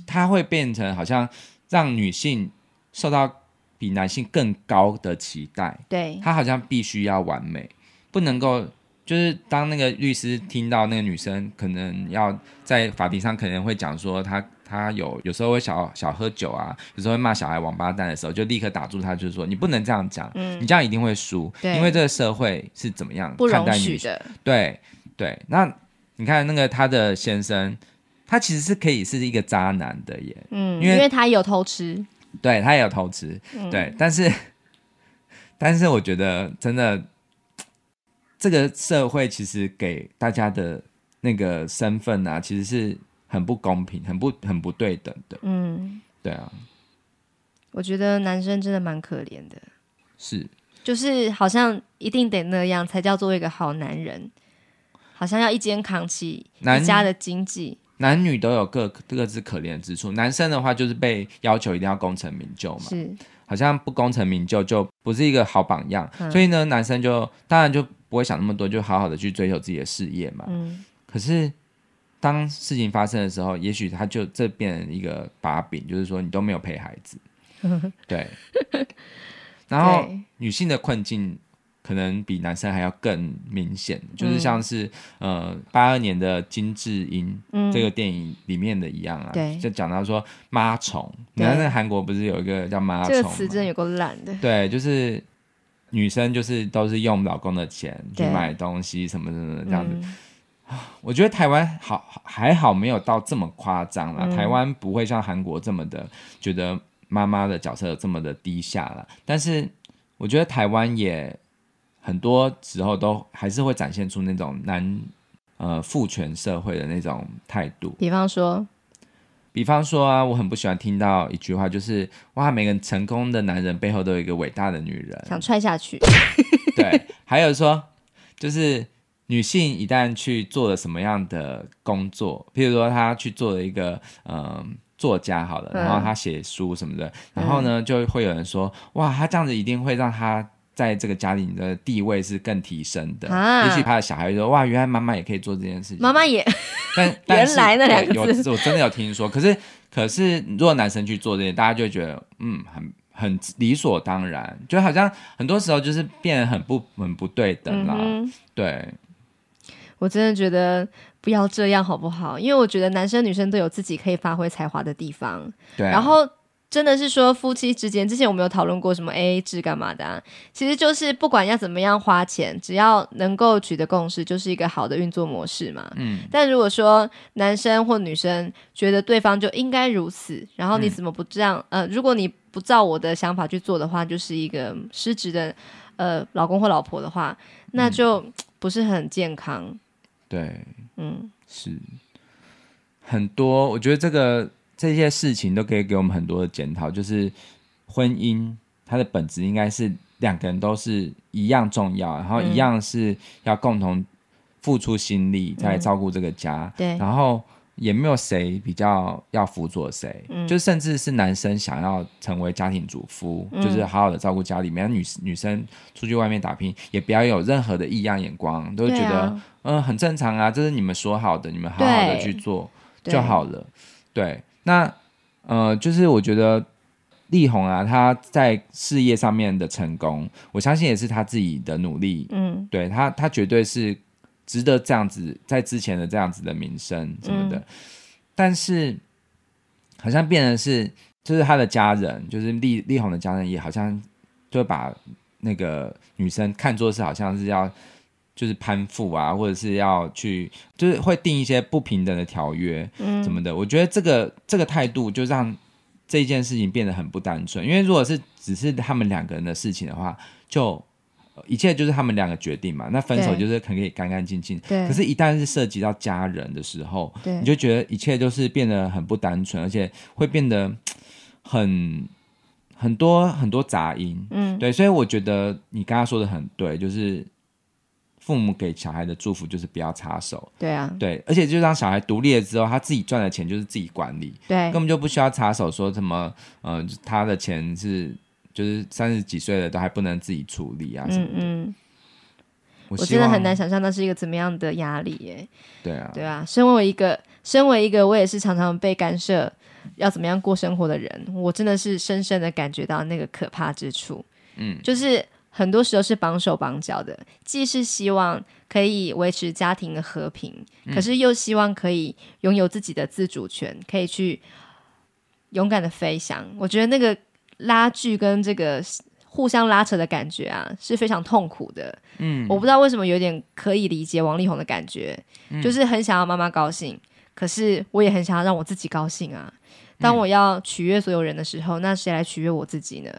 她会变成好像让女性受到比男性更高的期待。对，她好像必须要完美，不能够。就是当那个律师听到那个女生可能要在法庭上可能会讲说她她有有时候会小小喝酒啊，有时候会骂小孩王八蛋的时候，就立刻打住她，就是说你不能这样讲，嗯，你这样一定会输，因为这个社会是怎么样看待女的，对对。那你看那个她的先生，他其实是可以是一个渣男的耶，嗯，因为因为他有偷吃，对他也有偷吃，嗯、对，但是 但是我觉得真的。这个社会其实给大家的那个身份啊，其实是很不公平、很不很不对等的。嗯，对啊。我觉得男生真的蛮可怜的。是，就是好像一定得那样才叫做一个好男人，好像要一肩扛起一家的经济。男女都有各各自可怜之处。男生的话就是被要求一定要功成名就嘛，是，好像不功成名就就不是一个好榜样。嗯、所以呢，男生就当然就不会想那么多，就好好的去追求自己的事业嘛。嗯，可是。当事情发生的时候，也许他就这变成一个把柄，就是说你都没有陪孩子，对。然后女性的困境可能比男生还要更明显，嗯、就是像是呃八二年的金智英、嗯、这个电影里面的一样啊，对。就讲到说妈虫，你看那韩国不是有一个叫妈虫，这个词真的有够烂的，对，就是女生就是都是用老公的钱去买东西什么什么的这样子。嗯。我觉得台湾好还好，没有到这么夸张了。嗯、台湾不会像韩国这么的觉得妈妈的角色这么的低下了。但是我觉得台湾也很多时候都还是会展现出那种男呃父权社会的那种态度。比方说，比方说啊，我很不喜欢听到一句话，就是哇，每个成功的男人背后都有一个伟大的女人，想踹下去。对，还有说就是。女性一旦去做了什么样的工作，譬如说她去做了一个呃作家好了，然后她写书什么的，嗯、然后呢就会有人说，哇，她这样子一定会让她在这个家里你的地位是更提升的。啊、也许他的小孩说，哇，原来妈妈也可以做这件事情。妈妈也，但原来那两个字，我真的有听说。可是可是，如果男生去做这些，大家就会觉得嗯，很很理所当然，就好像很多时候就是变得很不很不对等啦，嗯、对。我真的觉得不要这样好不好？因为我觉得男生女生都有自己可以发挥才华的地方。对啊。然后真的是说夫妻之间，之前我们有讨论过什么 AA 制干嘛的啊？其实就是不管要怎么样花钱，只要能够取得共识，就是一个好的运作模式嘛。嗯。但如果说男生或女生觉得对方就应该如此，然后你怎么不这样？嗯。呃，如果你不照我的想法去做的话，就是一个失职的呃老公或老婆的话，那就不是很健康。对，嗯，是很多，我觉得这个这些事情都可以给我们很多的检讨。就是婚姻它的本质应该是两个人都是一样重要，然后一样是要共同付出心力在照顾这个家。嗯、对，然后。也没有谁比较要辅佐谁，嗯、就甚至是男生想要成为家庭主妇，嗯、就是好好的照顾家里面；女女生出去外面打拼，也不要有任何的异样眼光，都觉得、啊、嗯很正常啊，这是你们说好的，你们好好的去做就好了。对，对那呃，就是我觉得力宏啊，他在事业上面的成功，我相信也是他自己的努力。嗯，对他，他绝对是。值得这样子，在之前的这样子的名声什么的，嗯、但是好像变成是，就是他的家人，就是力力宏的家人，也好像就把那个女生看作是好像是要就是攀附啊，或者是要去，就是会定一些不平等的条约，嗯，什么的。我觉得这个这个态度就让这件事情变得很不单纯，因为如果是只是他们两个人的事情的话，就。一切就是他们两个决定嘛，那分手就是可以干干净净。对。可是，一旦是涉及到家人的时候，对，你就觉得一切都是变得很不单纯，而且会变得很很多很多杂音。嗯，对。所以我觉得你刚刚说的很对，就是父母给小孩的祝福就是不要插手。对啊。对，而且就让小孩独立了之后，他自己赚的钱就是自己管理。对。根本就不需要插手，说什么呃，他的钱是。就是三十几岁了都还不能自己处理啊什么的，嗯嗯，我，我真的很难想象那是一个怎么样的压力耶。对啊，对啊，身为一个身为一个我也是常常被干涉要怎么样过生活的人，我真的是深深的感觉到那个可怕之处。嗯，就是很多时候是绑手绑脚的，既是希望可以维持家庭的和平，可是又希望可以拥有自己的自主权，可以去勇敢的飞翔。我觉得那个。拉锯跟这个互相拉扯的感觉啊，是非常痛苦的。嗯，我不知道为什么有点可以理解王力宏的感觉，嗯、就是很想要妈妈高兴，可是我也很想要让我自己高兴啊。当我要取悦所有人的时候，嗯、那谁来取悦我自己呢？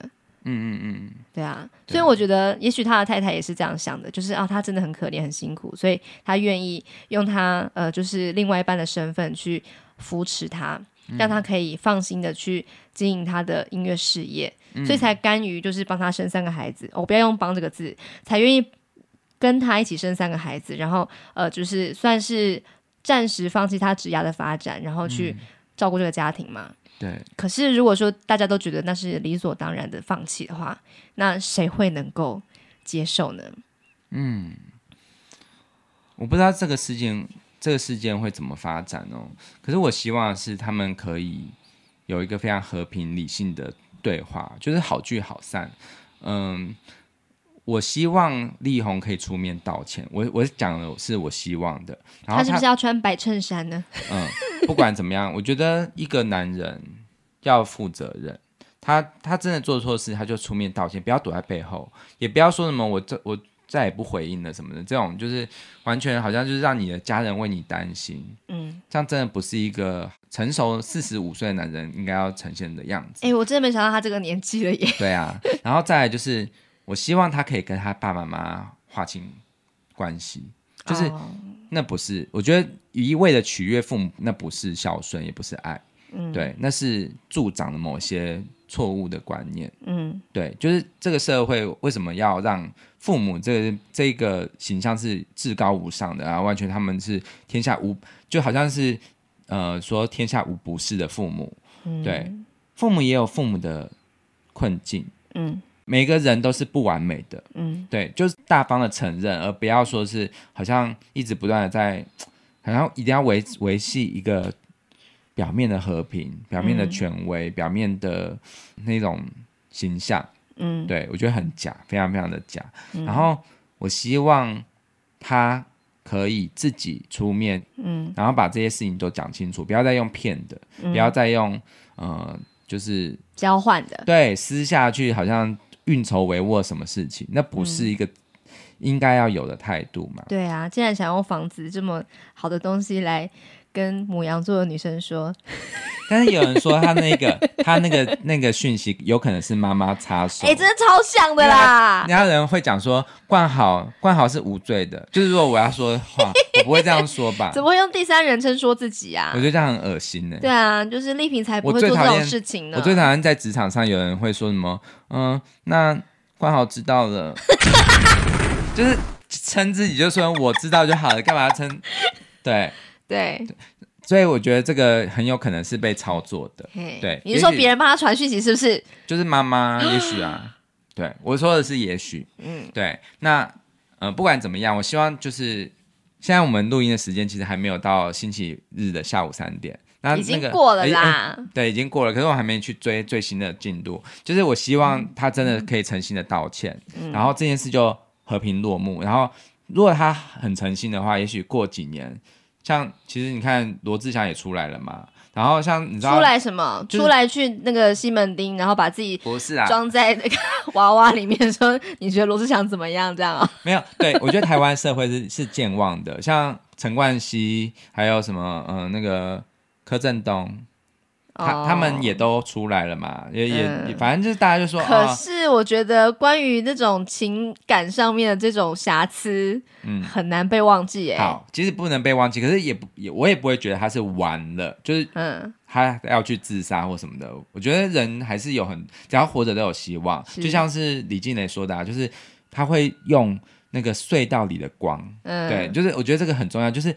嗯嗯嗯，对啊。所以我觉得，也许他的太太也是这样想的，就是啊，他真的很可怜、很辛苦，所以他愿意用他呃，就是另外一半的身份去扶持他。让他可以放心的去经营他的音乐事业，嗯、所以才甘于就是帮他生三个孩子。我、哦、不要用“帮”这个字，才愿意跟他一起生三个孩子，然后呃，就是算是暂时放弃他职涯的发展，然后去照顾这个家庭嘛。嗯、对。可是如果说大家都觉得那是理所当然的放弃的话，那谁会能够接受呢？嗯，我不知道这个事件。这个事件会怎么发展哦？可是我希望是他们可以有一个非常和平理性的对话，就是好聚好散。嗯，我希望力宏可以出面道歉。我我讲的是我希望的。然后他，他是不是要穿白衬衫呢？嗯，不管怎么样，我觉得一个男人要负责任。他他真的做错事，他就出面道歉，不要躲在背后，也不要说什么我这我。再也不回应了什么的，这种就是完全好像就是让你的家人为你担心，嗯，这样真的不是一个成熟四十五岁的男人应该要呈现的样子。哎、欸，我真的没想到他这个年纪了耶。对啊，然后再来就是，我希望他可以跟他爸爸妈妈划清关系，就是、哦、那不是，我觉得一味的取悦父母，那不是孝顺，也不是爱，嗯，对，那是助长了某些错误的观念，嗯，对，就是这个社会为什么要让父母这个、这个形象是至高无上的啊，完全他们是天下无，就好像是呃说天下无不是的父母，嗯，对，父母也有父母的困境，嗯，每个人都是不完美的，嗯，对，就是大方的承认，而不要说是好像一直不断的在，好像一定要维维系一个表面的和平、表面的权威、嗯、表面的那种形象。嗯，对，我觉得很假，非常非常的假。嗯、然后我希望他可以自己出面，嗯，然后把这些事情都讲清楚，不要再用骗的，嗯、不要再用呃，就是交换的，对，私下去好像运筹帷幄什么事情，那不是一个应该要有的态度嘛？对啊，既然想用房子这么好的东西来。跟母羊座的女生说，但是有人说他那个他那个那个讯息有可能是妈妈插手，哎、欸，真的超像的啦！人家人会讲说冠豪冠豪是无罪的，就是如果我要说的话，我不会这样说吧？怎么会用第三人称说自己啊？我觉得这样很恶心呢。对啊，就是丽萍才不会做这种事情呢。我最讨厌在职场上有人会说什么，嗯，那冠豪知道了，就是称自己就说我知道就好了，干嘛要称？对。对，所以我觉得这个很有可能是被操作的。嘿对，你是说别人帮他传讯息是不是？就是妈妈，也许啊。对，我说的是也许。嗯，对。那呃，不管怎么样，我希望就是现在我们录音的时间其实还没有到星期日的下午三点。那那个、已经过了啦、欸。对，已经过了。可是我还没去追最新的进度。就是我希望他真的可以诚心的道歉，嗯、然后这件事就和平落幕。然后如果他很诚心的话，也许过几年。像其实你看罗志祥也出来了嘛，然后像你知道出来什么？就是、出来去那个西门町，然后把自己不是啊装在那个娃娃里面，说你觉得罗志祥怎么样？这样啊？没有，对我觉得台湾社会是 是健忘的，像陈冠希还有什么嗯、呃、那个柯震东。他他们也都出来了嘛，也也、嗯、反正就是大家就说。可是我觉得关于那种情感上面的这种瑕疵，嗯，很难被忘记哎。好，其实不能被忘记，可是也不也我也不会觉得他是完了，就是嗯，他要去自杀或什么的。我觉得人还是有很只要活着都有希望，就像是李静蕾说的，啊，就是他会用那个隧道里的光，嗯，对，就是我觉得这个很重要，就是。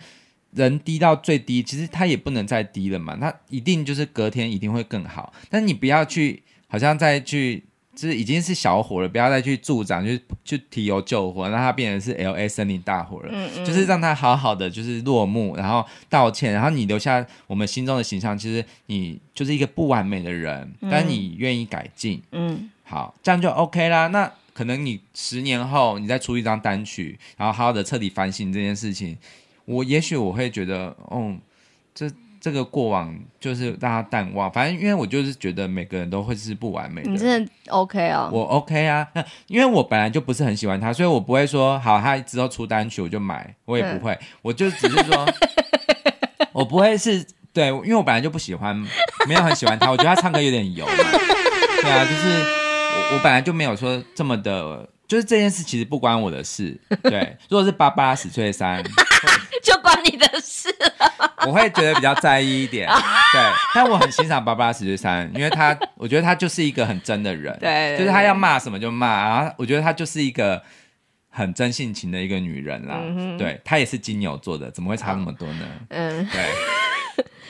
人低到最低，其实他也不能再低了嘛，他一定就是隔天一定会更好。但你不要去，好像再去，就是已经是小火了，不要再去助长，就去提油救火，让它变成是 LA 森林大火了。嗯嗯，就是让它好好的就是落幕，然后道歉，然后你留下我们心中的形象，其实你就是一个不完美的人，嗯、但你愿意改进。嗯，好，这样就 OK 啦。那可能你十年后你再出一张单曲，然后好好的彻底反省这件事情。我也许我会觉得，哦，这这个过往就是让他淡忘。反正因为我就是觉得每个人都会是不完美的。你真的 OK 哦？我 OK 啊。那 因为我本来就不是很喜欢他，所以我不会说好，他之后出单曲我就买，我也不会。嗯、我就只是说，我不会是对，因为我本来就不喜欢，没有很喜欢他。我觉得他唱歌有点油嘛。对啊，就是我我本来就没有说这么的。就是这件事其实不关我的事。对，如果是芭芭拉史翠珊，就关你的事了。我会觉得比较在意一点。对，但我很欣赏芭芭拉史翠珊，因为她，我觉得她就是一个很真的人。对，对，对，就是她要骂什么就骂，然后我觉得她就是一个很真性情的一个女人啦。嗯、对，她也是金牛座的，怎么会差那么多呢？嗯，对，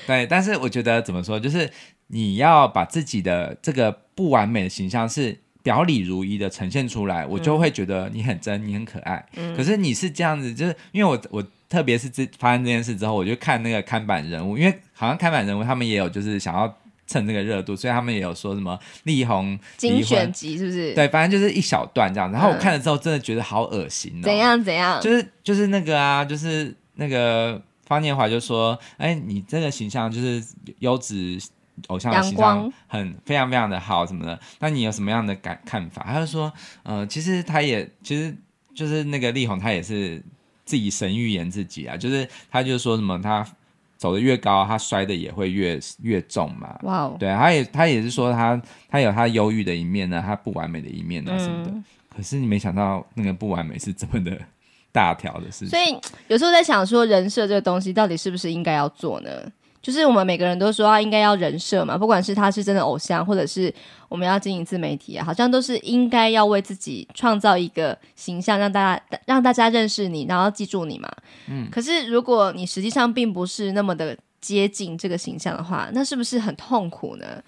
对，但是我觉得怎么说，就是你要把自己的这个不完美的形象是。表里如一的呈现出来，我就会觉得你很真，你很可爱。嗯、可是你是这样子，就是因为我我特别是这发生这件事之后，我就看那个看板人物，因为好像看板人物他们也有就是想要蹭这个热度，所以他们也有说什么力宏精选集是不是？对，反正就是一小段这样。然后我看了之后，真的觉得好恶心哦。怎样怎样？就是就是那个啊，就是那个方念华就说：“哎，你这个形象就是优质。”偶像的形象很非常非常的好什么的，那你有什么样的感看法？他就说，呃，其实他也其实就是那个力宏，他也是自己神预言自己啊，就是他就说什么，他走的越高，他摔的也会越越重嘛。哇哦，对，他也他也是说他他有他忧郁的一面呢，他不完美的一面呢什么的。嗯、可是你没想到那个不完美是这么的大条的事情。所以有时候在想说，人设这个东西到底是不是应该要做呢？就是我们每个人都说他应该要人设嘛，不管是他是真的偶像，或者是我们要经营自媒体啊，好像都是应该要为自己创造一个形象，让大家让大家认识你，然后记住你嘛。嗯。可是如果你实际上并不是那么的接近这个形象的话，那是不是很痛苦呢？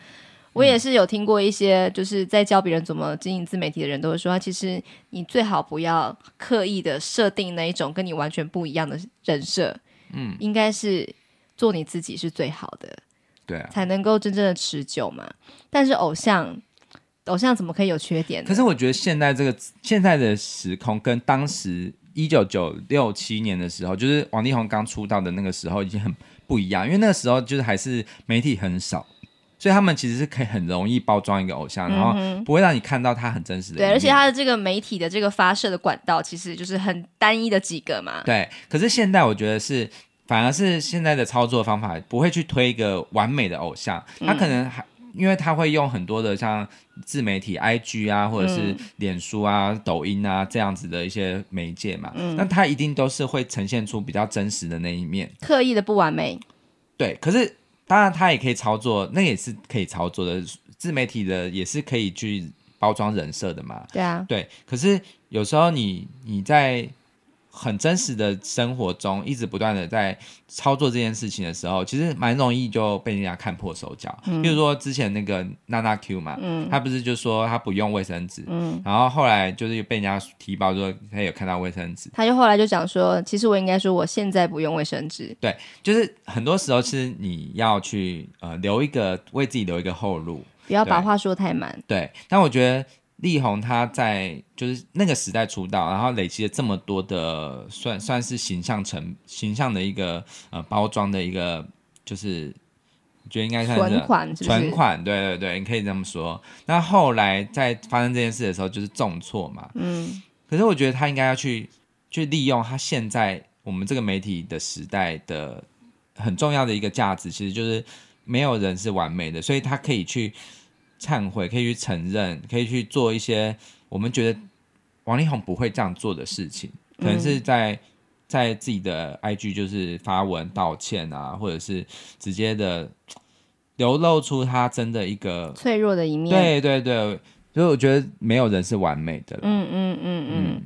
我也是有听过一些就是在教别人怎么经营自媒体的人都会说，其实你最好不要刻意的设定那一种跟你完全不一样的人设。嗯，应该是。做你自己是最好的，对啊，才能够真正的持久嘛。但是偶像，偶像怎么可以有缺点呢？可是我觉得现在这个现在的时空跟当时一九九六七年的时候，就是王力宏刚出道的那个时候，已经很不一样。因为那个时候就是还是媒体很少，所以他们其实是可以很容易包装一个偶像，然后不会让你看到他很真实的。对，而且他的这个媒体的这个发射的管道，其实就是很单一的几个嘛。对，可是现在我觉得是。反而是现在的操作方法不会去推一个完美的偶像，他可能还因为他会用很多的像自媒体 IG 啊，或者是脸书啊、抖音啊这样子的一些媒介嘛，嗯那他一定都是会呈现出比较真实的那一面，刻意的不完美。对，可是当然他也可以操作，那也是可以操作的，自媒体的也是可以去包装人设的嘛。对啊，对，可是有时候你你在。很真实的生活中，一直不断的在操作这件事情的时候，其实蛮容易就被人家看破手脚。嗯，比如说之前那个娜娜 Q 嘛，嗯，他不是就说她不用卫生纸，嗯，然后后来就是被人家提报说她有看到卫生纸，她就后来就讲说，其实我应该说我现在不用卫生纸。对，就是很多时候其实你要去呃留一个为自己留一个后路，不要把话说太满。对，但我觉得。力宏他在就是那个时代出道，然后累积了这么多的算算是形象成形象的一个呃包装的一个，就是我觉得应该算是存款是是，存款，对对对，你可以这么说。那后来在发生这件事的时候，就是重挫嘛。嗯。可是我觉得他应该要去去利用他现在我们这个媒体的时代的很重要的一个价值，其实就是没有人是完美的，所以他可以去。忏悔，可以去承认，可以去做一些我们觉得王力宏不会这样做的事情，可能是在、嗯、在自己的 IG 就是发文道歉啊，或者是直接的流露出他真的一个脆弱的一面。对对对，所以我觉得没有人是完美的。嗯嗯嗯嗯。嗯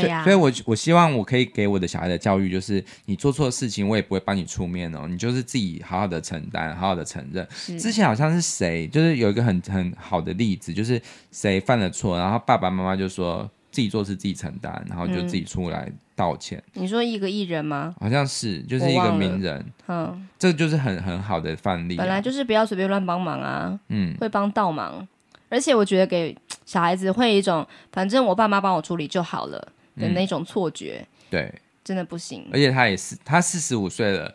对呀、啊，所以，我我希望我可以给我的小孩的教育就是，你做错事情，我也不会帮你出面哦，你就是自己好好的承担，好好的承认。之前好像是谁，就是有一个很很好的例子，就是谁犯了错，然后爸爸妈妈就说自己做事自己承担，然后就自己出来道歉。嗯、你说一个艺人吗？好像是，就是一个名人。嗯，这就是很很好的范例、啊。本来就是不要随便乱帮忙啊，嗯，会帮倒忙。而且我觉得给小孩子会有一种，反正我爸妈帮我处理就好了的那种错觉。嗯、对，真的不行。而且他也是，他四十五岁了。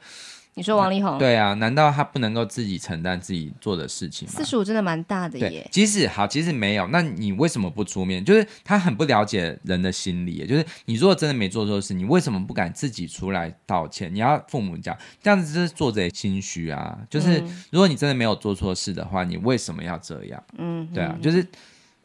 你说王力宏？对啊，难道他不能够自己承担自己做的事情吗？四十五真的蛮大的耶。即使好，即使没有，那你为什么不出面？就是他很不了解人的心理。就是你如果真的没做错事，你为什么不敢自己出来道歉？你要父母讲，这样子就是做贼心虚啊。就是如果你真的没有做错事的话，你为什么要这样？嗯，对啊，就是。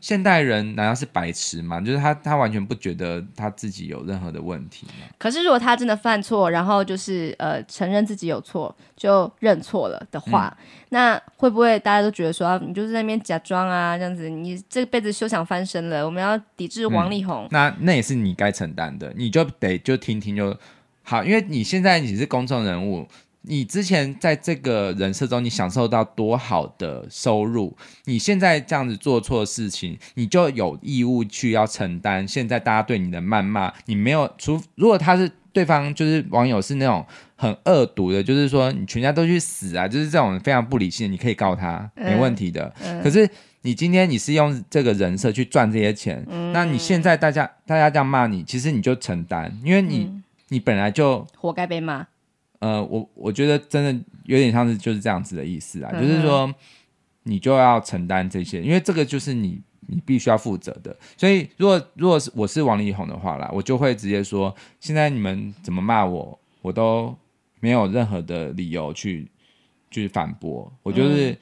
现代人难道是白痴吗？就是他他完全不觉得他自己有任何的问题？可是如果他真的犯错，然后就是呃承认自己有错，就认错了的话，嗯、那会不会大家都觉得说、啊、你就是在那边假装啊这样子？你这辈子休想翻身了，我们要抵制王力宏。嗯、那那也是你该承担的，你就得就听听就好，因为你现在你是公众人物。你之前在这个人设中，你享受到多好的收入？你现在这样子做错事情，你就有义务去要承担。现在大家对你的谩骂，你没有除如果他是对方就是网友是那种很恶毒的，就是说你全家都去死啊，就是这种非常不理性的，你可以告他没问题的。嗯嗯、可是你今天你是用这个人设去赚这些钱，嗯、那你现在大家大家这样骂你，其实你就承担，因为你、嗯、你本来就活该被骂。呃，我我觉得真的有点像是就是这样子的意思啊，嗯、就是说你就要承担这些，因为这个就是你你必须要负责的。所以如果如果是我是王力宏的话啦，我就会直接说，现在你们怎么骂我，我都没有任何的理由去去反驳。我就是、嗯、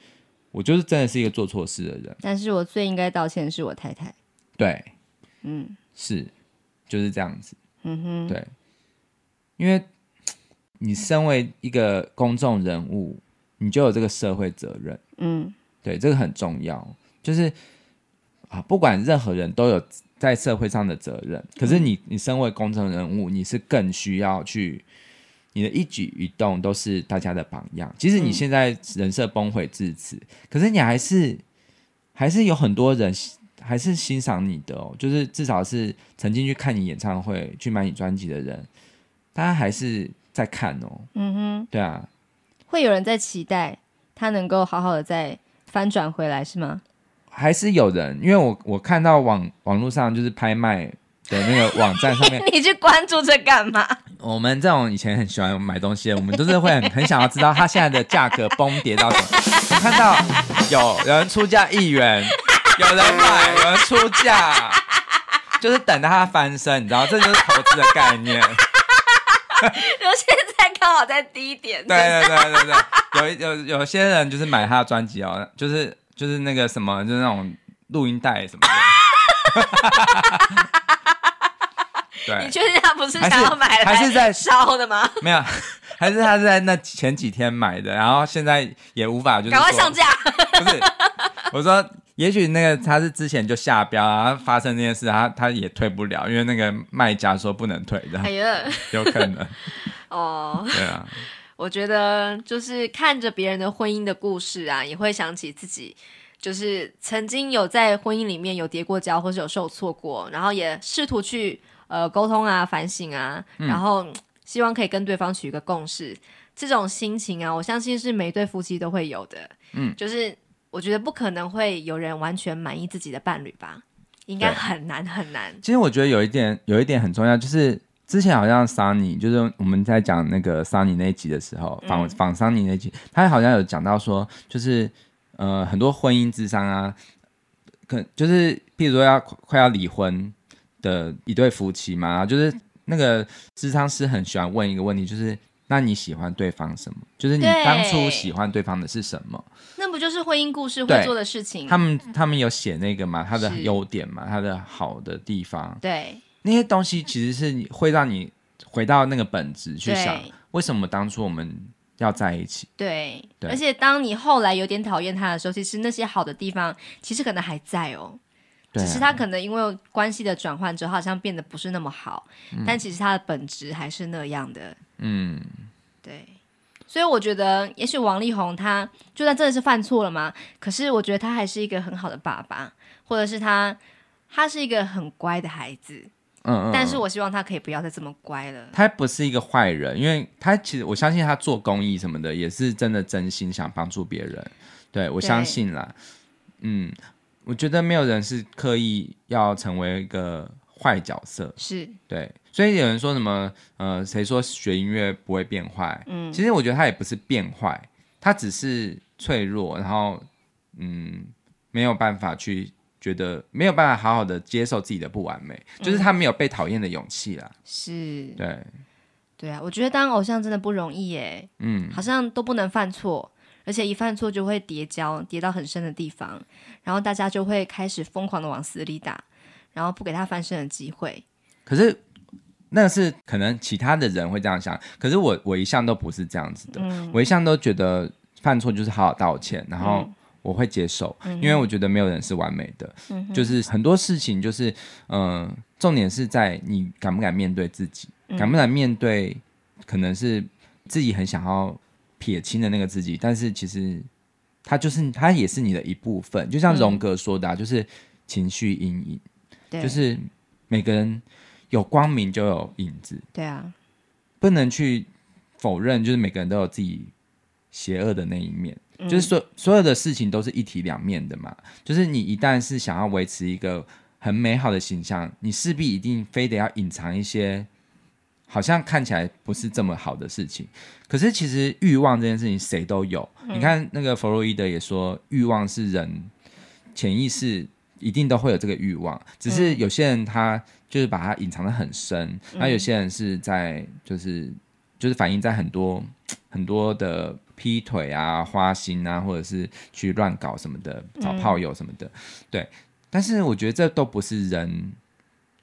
我就是真的是一个做错事的人。但是我最应该道歉的是我太太。对，嗯，是就是这样子。嗯哼，对，因为。你身为一个公众人物，你就有这个社会责任。嗯，对，这个很重要。就是啊，不管任何人都有在社会上的责任，可是你，你身为公众人物，你是更需要去，你的一举一动都是大家的榜样。即使你现在人设崩毁至此，嗯，可是你还是还是有很多人还是欣赏你的哦。就是至少是曾经去看你演唱会、去买你专辑的人，大家还是。在看哦，嗯哼，对啊，会有人在期待他能够好好的再翻转回来，是吗？还是有人？因为我我看到网网络上就是拍卖的那个网站上面，你去关注这干嘛？我们这种以前很喜欢买东西的，我们都是会很 很想要知道它现在的价格崩跌到什么。我看到有人出价一元，有人买，有人出价，就是等着它翻身，你知道，这就是投资的概念。就现在刚好在低点。对对对对对，有有有些人就是买他的专辑哦，就是就是那个什么，就是那种录音带什么的。对，你确定他不是想要买来还是在烧的吗？没有，还是他是在那前几天买的，然后现在也无法就是赶快上架。不是，我说。也许那个他是之前就下标啊，发生那件事，他他也退不了，因为那个卖家说不能退的。哎呀，有可能。哦，对啊。我觉得就是看着别人的婚姻的故事啊，也会想起自己，就是曾经有在婚姻里面有跌过跤，或是有受挫过，然后也试图去呃沟通啊、反省啊，嗯、然后希望可以跟对方取一个共识。这种心情啊，我相信是每对夫妻都会有的。嗯，就是。我觉得不可能会有人完全满意自己的伴侣吧，应该很难很难。其实我觉得有一点，有一点很重要，就是之前好像 Sunny，就是我们在讲那个 Sunny 那一集的时候，访访 Sunny 那一集，他好像有讲到说，就是呃很多婚姻智商啊，可就是譬如说要快要离婚的一对夫妻嘛，就是那个智商师很喜欢问一个问题，就是。那你喜欢对方什么？就是你当初喜欢对方的是什么？那不就是婚姻故事会做的事情？他们他们有写那个嘛？他的优点嘛？他的好的地方？对，那些东西其实是会让你回到那个本质去想，为什么当初我们要在一起？对，对而且当你后来有点讨厌他的时候，其实那些好的地方其实可能还在哦。只是他可能因为关系的转换之后，好像变得不是那么好，嗯、但其实他的本质还是那样的。嗯，对，所以我觉得，也许王力宏他就算真的是犯错了嘛，可是我觉得他还是一个很好的爸爸，或者是他他是一个很乖的孩子，嗯，嗯，但是我希望他可以不要再这么乖了。他不是一个坏人，因为他其实我相信他做公益什么的也是真的真心想帮助别人，对，我相信啦，嗯，我觉得没有人是刻意要成为一个坏角色，是。对。所以有人说什么，呃，谁说学音乐不会变坏？嗯，其实我觉得他也不是变坏，他只是脆弱，然后嗯，没有办法去觉得没有办法好好的接受自己的不完美，嗯、就是他没有被讨厌的勇气啦。是，对，对啊，我觉得当偶像真的不容易耶，嗯，好像都不能犯错，而且一犯错就会叠跤，叠到很深的地方，然后大家就会开始疯狂的往死里打，然后不给他翻身的机会。可是那是可能其他的人会这样想，可是我我一向都不是这样子的，嗯、我一向都觉得犯错就是好好道歉，然后我会接受，嗯、因为我觉得没有人是完美的，嗯、就是很多事情就是嗯、呃，重点是在你敢不敢面对自己，嗯、敢不敢面对可能是自己很想要。撇清的那个自己，但是其实他就是他也是你的一部分，就像荣格说的、啊，嗯、就是情绪阴影，就是每个人有光明就有影子，对啊，不能去否认，就是每个人都有自己邪恶的那一面，嗯、就是所所有的事情都是一体两面的嘛，就是你一旦是想要维持一个很美好的形象，你势必一定非得要隐藏一些。好像看起来不是这么好的事情，可是其实欲望这件事情谁都有。嗯、你看那个弗洛伊德也说，欲望是人潜意识一定都会有这个欲望，只是有些人他就是把它隐藏的很深，那、嗯、有些人是在就是就是反映在很多很多的劈腿啊、花心啊，或者是去乱搞什么的、找炮友什么的。嗯、对，但是我觉得这都不是人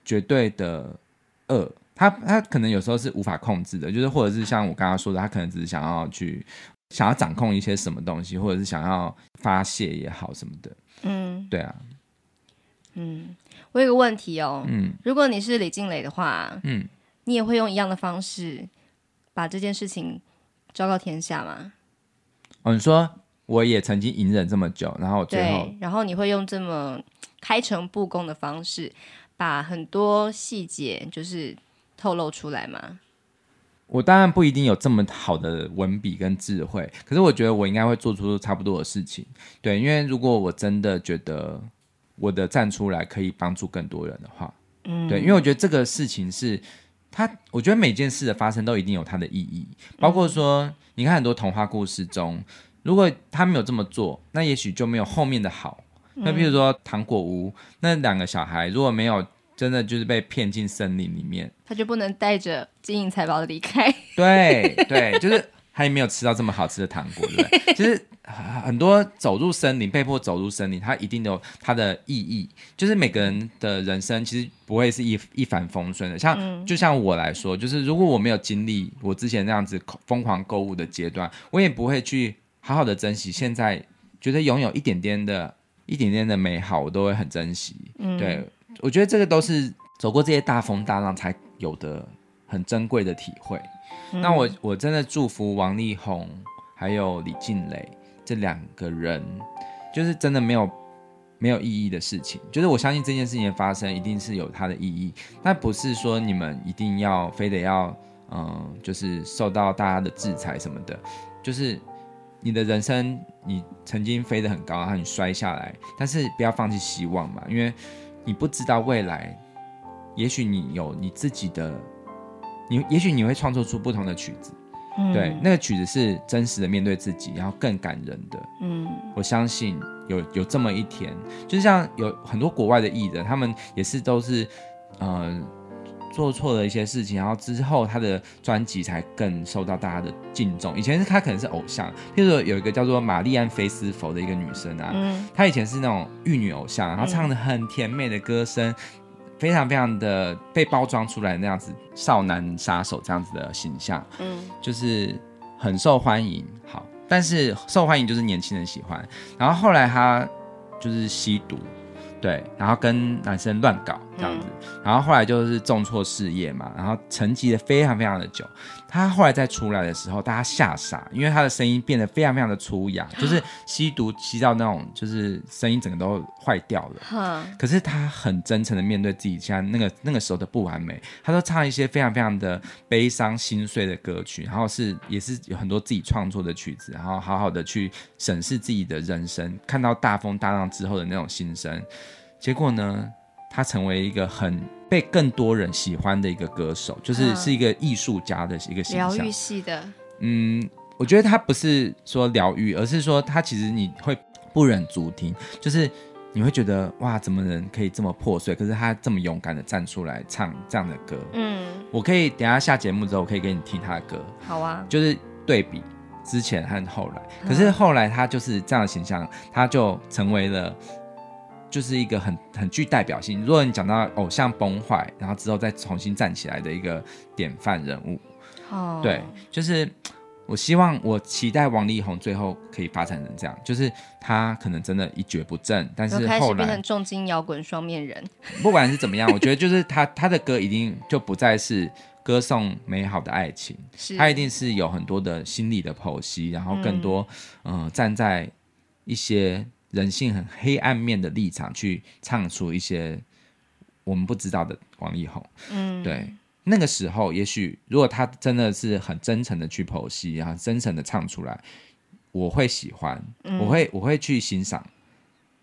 绝对的恶。他他可能有时候是无法控制的，就是或者是像我刚刚说的，他可能只是想要去想要掌控一些什么东西，或者是想要发泄也好什么的。嗯，对啊。嗯，我有个问题哦。嗯，如果你是李静蕾的话，嗯，你也会用一样的方式把这件事情昭告天下吗？哦，你说我也曾经隐忍这么久，然后最后对，然后你会用这么开诚布公的方式把很多细节就是。透露出来吗？我当然不一定有这么好的文笔跟智慧，可是我觉得我应该会做出差不多的事情。对，因为如果我真的觉得我的站出来可以帮助更多人的话，嗯，对，因为我觉得这个事情是它，我觉得每件事的发生都一定有它的意义，包括说，嗯，你看很多童话故事中，如果他没有这么做，那也许就没有后面的好。那比如说糖果屋那两个小孩，如果没有。真的就是被骗进森林里面，他就不能带着金银财宝离开。对对，就是他也没有吃到这么好吃的糖果，对不对？其实很多走入森林，被迫走入森林，它一定有它的意义。就是每个人的人生其实不会是一一帆风顺的。像、嗯、就像我来说，就是如果我没有经历我之前那样子疯狂购物的阶段，我也不会去好好的珍惜现在觉得拥有一点点的、一点点的美好，我都会很珍惜。嗯，对。我觉得这个都是走过这些大风大浪才有的很珍贵的体会。那我我真的祝福王力宏还有李静蕾这两个人，就是真的没有没有意义的事情。就是我相信这件事情的发生一定是有它的意义，但不是说你们一定要非得要嗯，就是受到大家的制裁什么的。就是你的人生，你曾经飞得很高，然后你摔下来，但是不要放弃希望嘛，因为。你不知道未来，也许你有你自己的，你也许你会创作出不同的曲子，嗯、对，那个曲子是真实的面对自己，然后更感人的。嗯，我相信有有这么一天，就是像有很多国外的艺人，他们也是都是，呃。做错了一些事情，然后之后他的专辑才更受到大家的敬重。以前是他可能是偶像，譬如说有一个叫做玛丽安·菲斯佛的一个女生啊，嗯、她以前是那种玉女偶像，然后唱的很甜美的歌声，嗯、非常非常的被包装出来那样子少男杀手这样子的形象，嗯，就是很受欢迎。好，但是受欢迎就是年轻人喜欢，然后后来他就是吸毒。对，然后跟男生乱搞这样子，嗯、然后后来就是重挫事业嘛，然后沉寂的非常非常的久。他后来再出来的时候，大家吓傻，因为他的声音变得非常非常的粗哑，就是吸毒吸到那种，就是声音整个都坏掉了。嗯、可是他很真诚的面对自己现在那个那个时候的不完美，他都唱一些非常非常的悲伤心碎的歌曲，然后是也是有很多自己创作的曲子，然后好好的去审视自己的人生，看到大风大浪之后的那种心声。结果呢，他成为一个很被更多人喜欢的一个歌手，就是是一个艺术家的一个形象。疗愈系的，嗯，我觉得他不是说疗愈，而是说他其实你会不忍足听，就是你会觉得哇，怎么人可以这么破碎？可是他这么勇敢的站出来唱这样的歌，嗯，我可以等一下下节目之后，我可以给你听他的歌。好啊，就是对比，之前和后来，可是后来他就是这样的形象，他就成为了就是一个很很具代表性。如果你讲到偶像崩坏，然后之后再重新站起来的一个典范人物，哦，对，就是我希望我期待王力宏最后可以发展成这样，就是他可能真的一蹶不振，但是后来开始变成重金摇滚双面人。不管是怎么样，我觉得就是他他的歌一定就不再是。歌颂美好的爱情，他一定是有很多的心理的剖析，然后更多嗯、呃、站在一些人性很黑暗面的立场去唱出一些我们不知道的王力宏。嗯，对，那个时候也许如果他真的是很真诚的去剖析，很真诚的唱出来，我会喜欢，我会我会去欣赏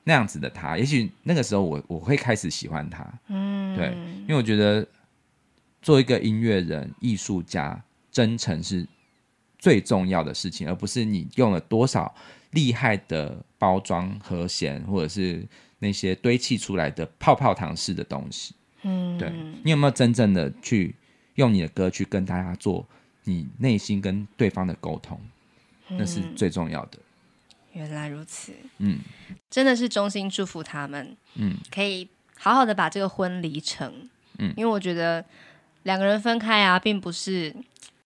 那样子的他。也许那个时候我我会开始喜欢他。嗯，对，因为我觉得。做一个音乐人、艺术家，真诚是最重要的事情，而不是你用了多少厉害的包装和弦，或者是那些堆砌出来的泡泡糖式的东西。嗯，对，你有没有真正的去用你的歌去跟大家做你内心跟对方的沟通？那是最重要的。原来如此，嗯，真的是衷心祝福他们，嗯，可以好好的把这个婚离成，嗯，因为我觉得。两个人分开啊，并不是，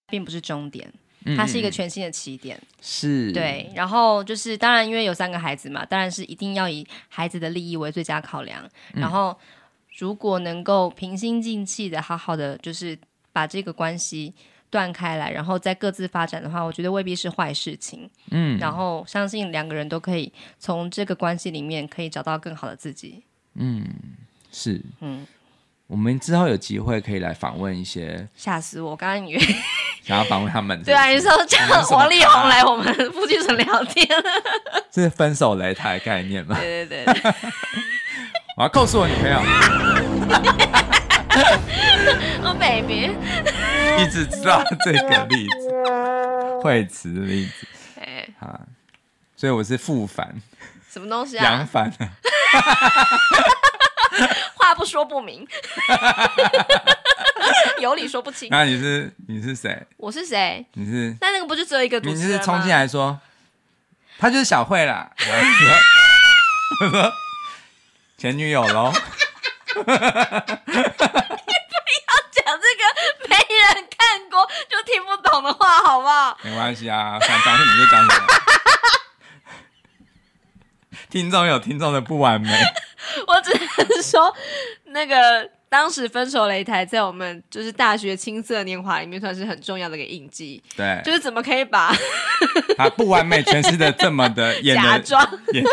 并不是终点，它是一个全新的起点。是，对。然后就是，当然，因为有三个孩子嘛，当然是一定要以孩子的利益为最佳考量。然后，如果能够平心静气的好好的，就是把这个关系断开来，然后再各自发展的话，我觉得未必是坏事情。嗯。然后，相信两个人都可以从这个关系里面可以找到更好的自己。嗯，是。嗯。我们之后有机会可以来访问一些，吓死我！刚刚以为想要访问他们是是，对啊，你说叫王力宏来我们夫妻城聊天，这 是分手擂台概念吗？对对对，对，我要告诉我女朋友，我 baby，一直知道这个例子，惠慈的例子，哎，啊，所以我是复凡，什么东西啊？杨凡。话不说不明，有理说不清。那你是你是谁？我是谁？你是？那那个不就只有一个主持人吗？你是冲进来说，他就是小慧啦。我说前女友喽。你不要讲这个没人看过就听不懂的话，好不好？没关系啊，想讲什么就讲什么。听众有听众的不完美。我只能说，那个当时分手擂台在我们就是大学青涩年华里面算是很重要的一个印记。对，就是怎么可以把 他不完美诠释的这么的演的假装 演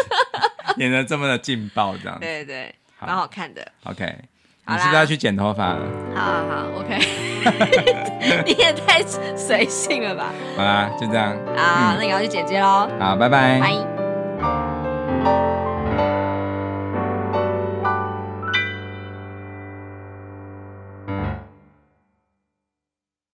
演的这么的劲爆，这样对对，蛮好看的。OK，你是不是要去剪头发？好好好，OK，你也太随性了吧？好啦，就这样啊，那你要去剪接喽。好，拜拜。拜。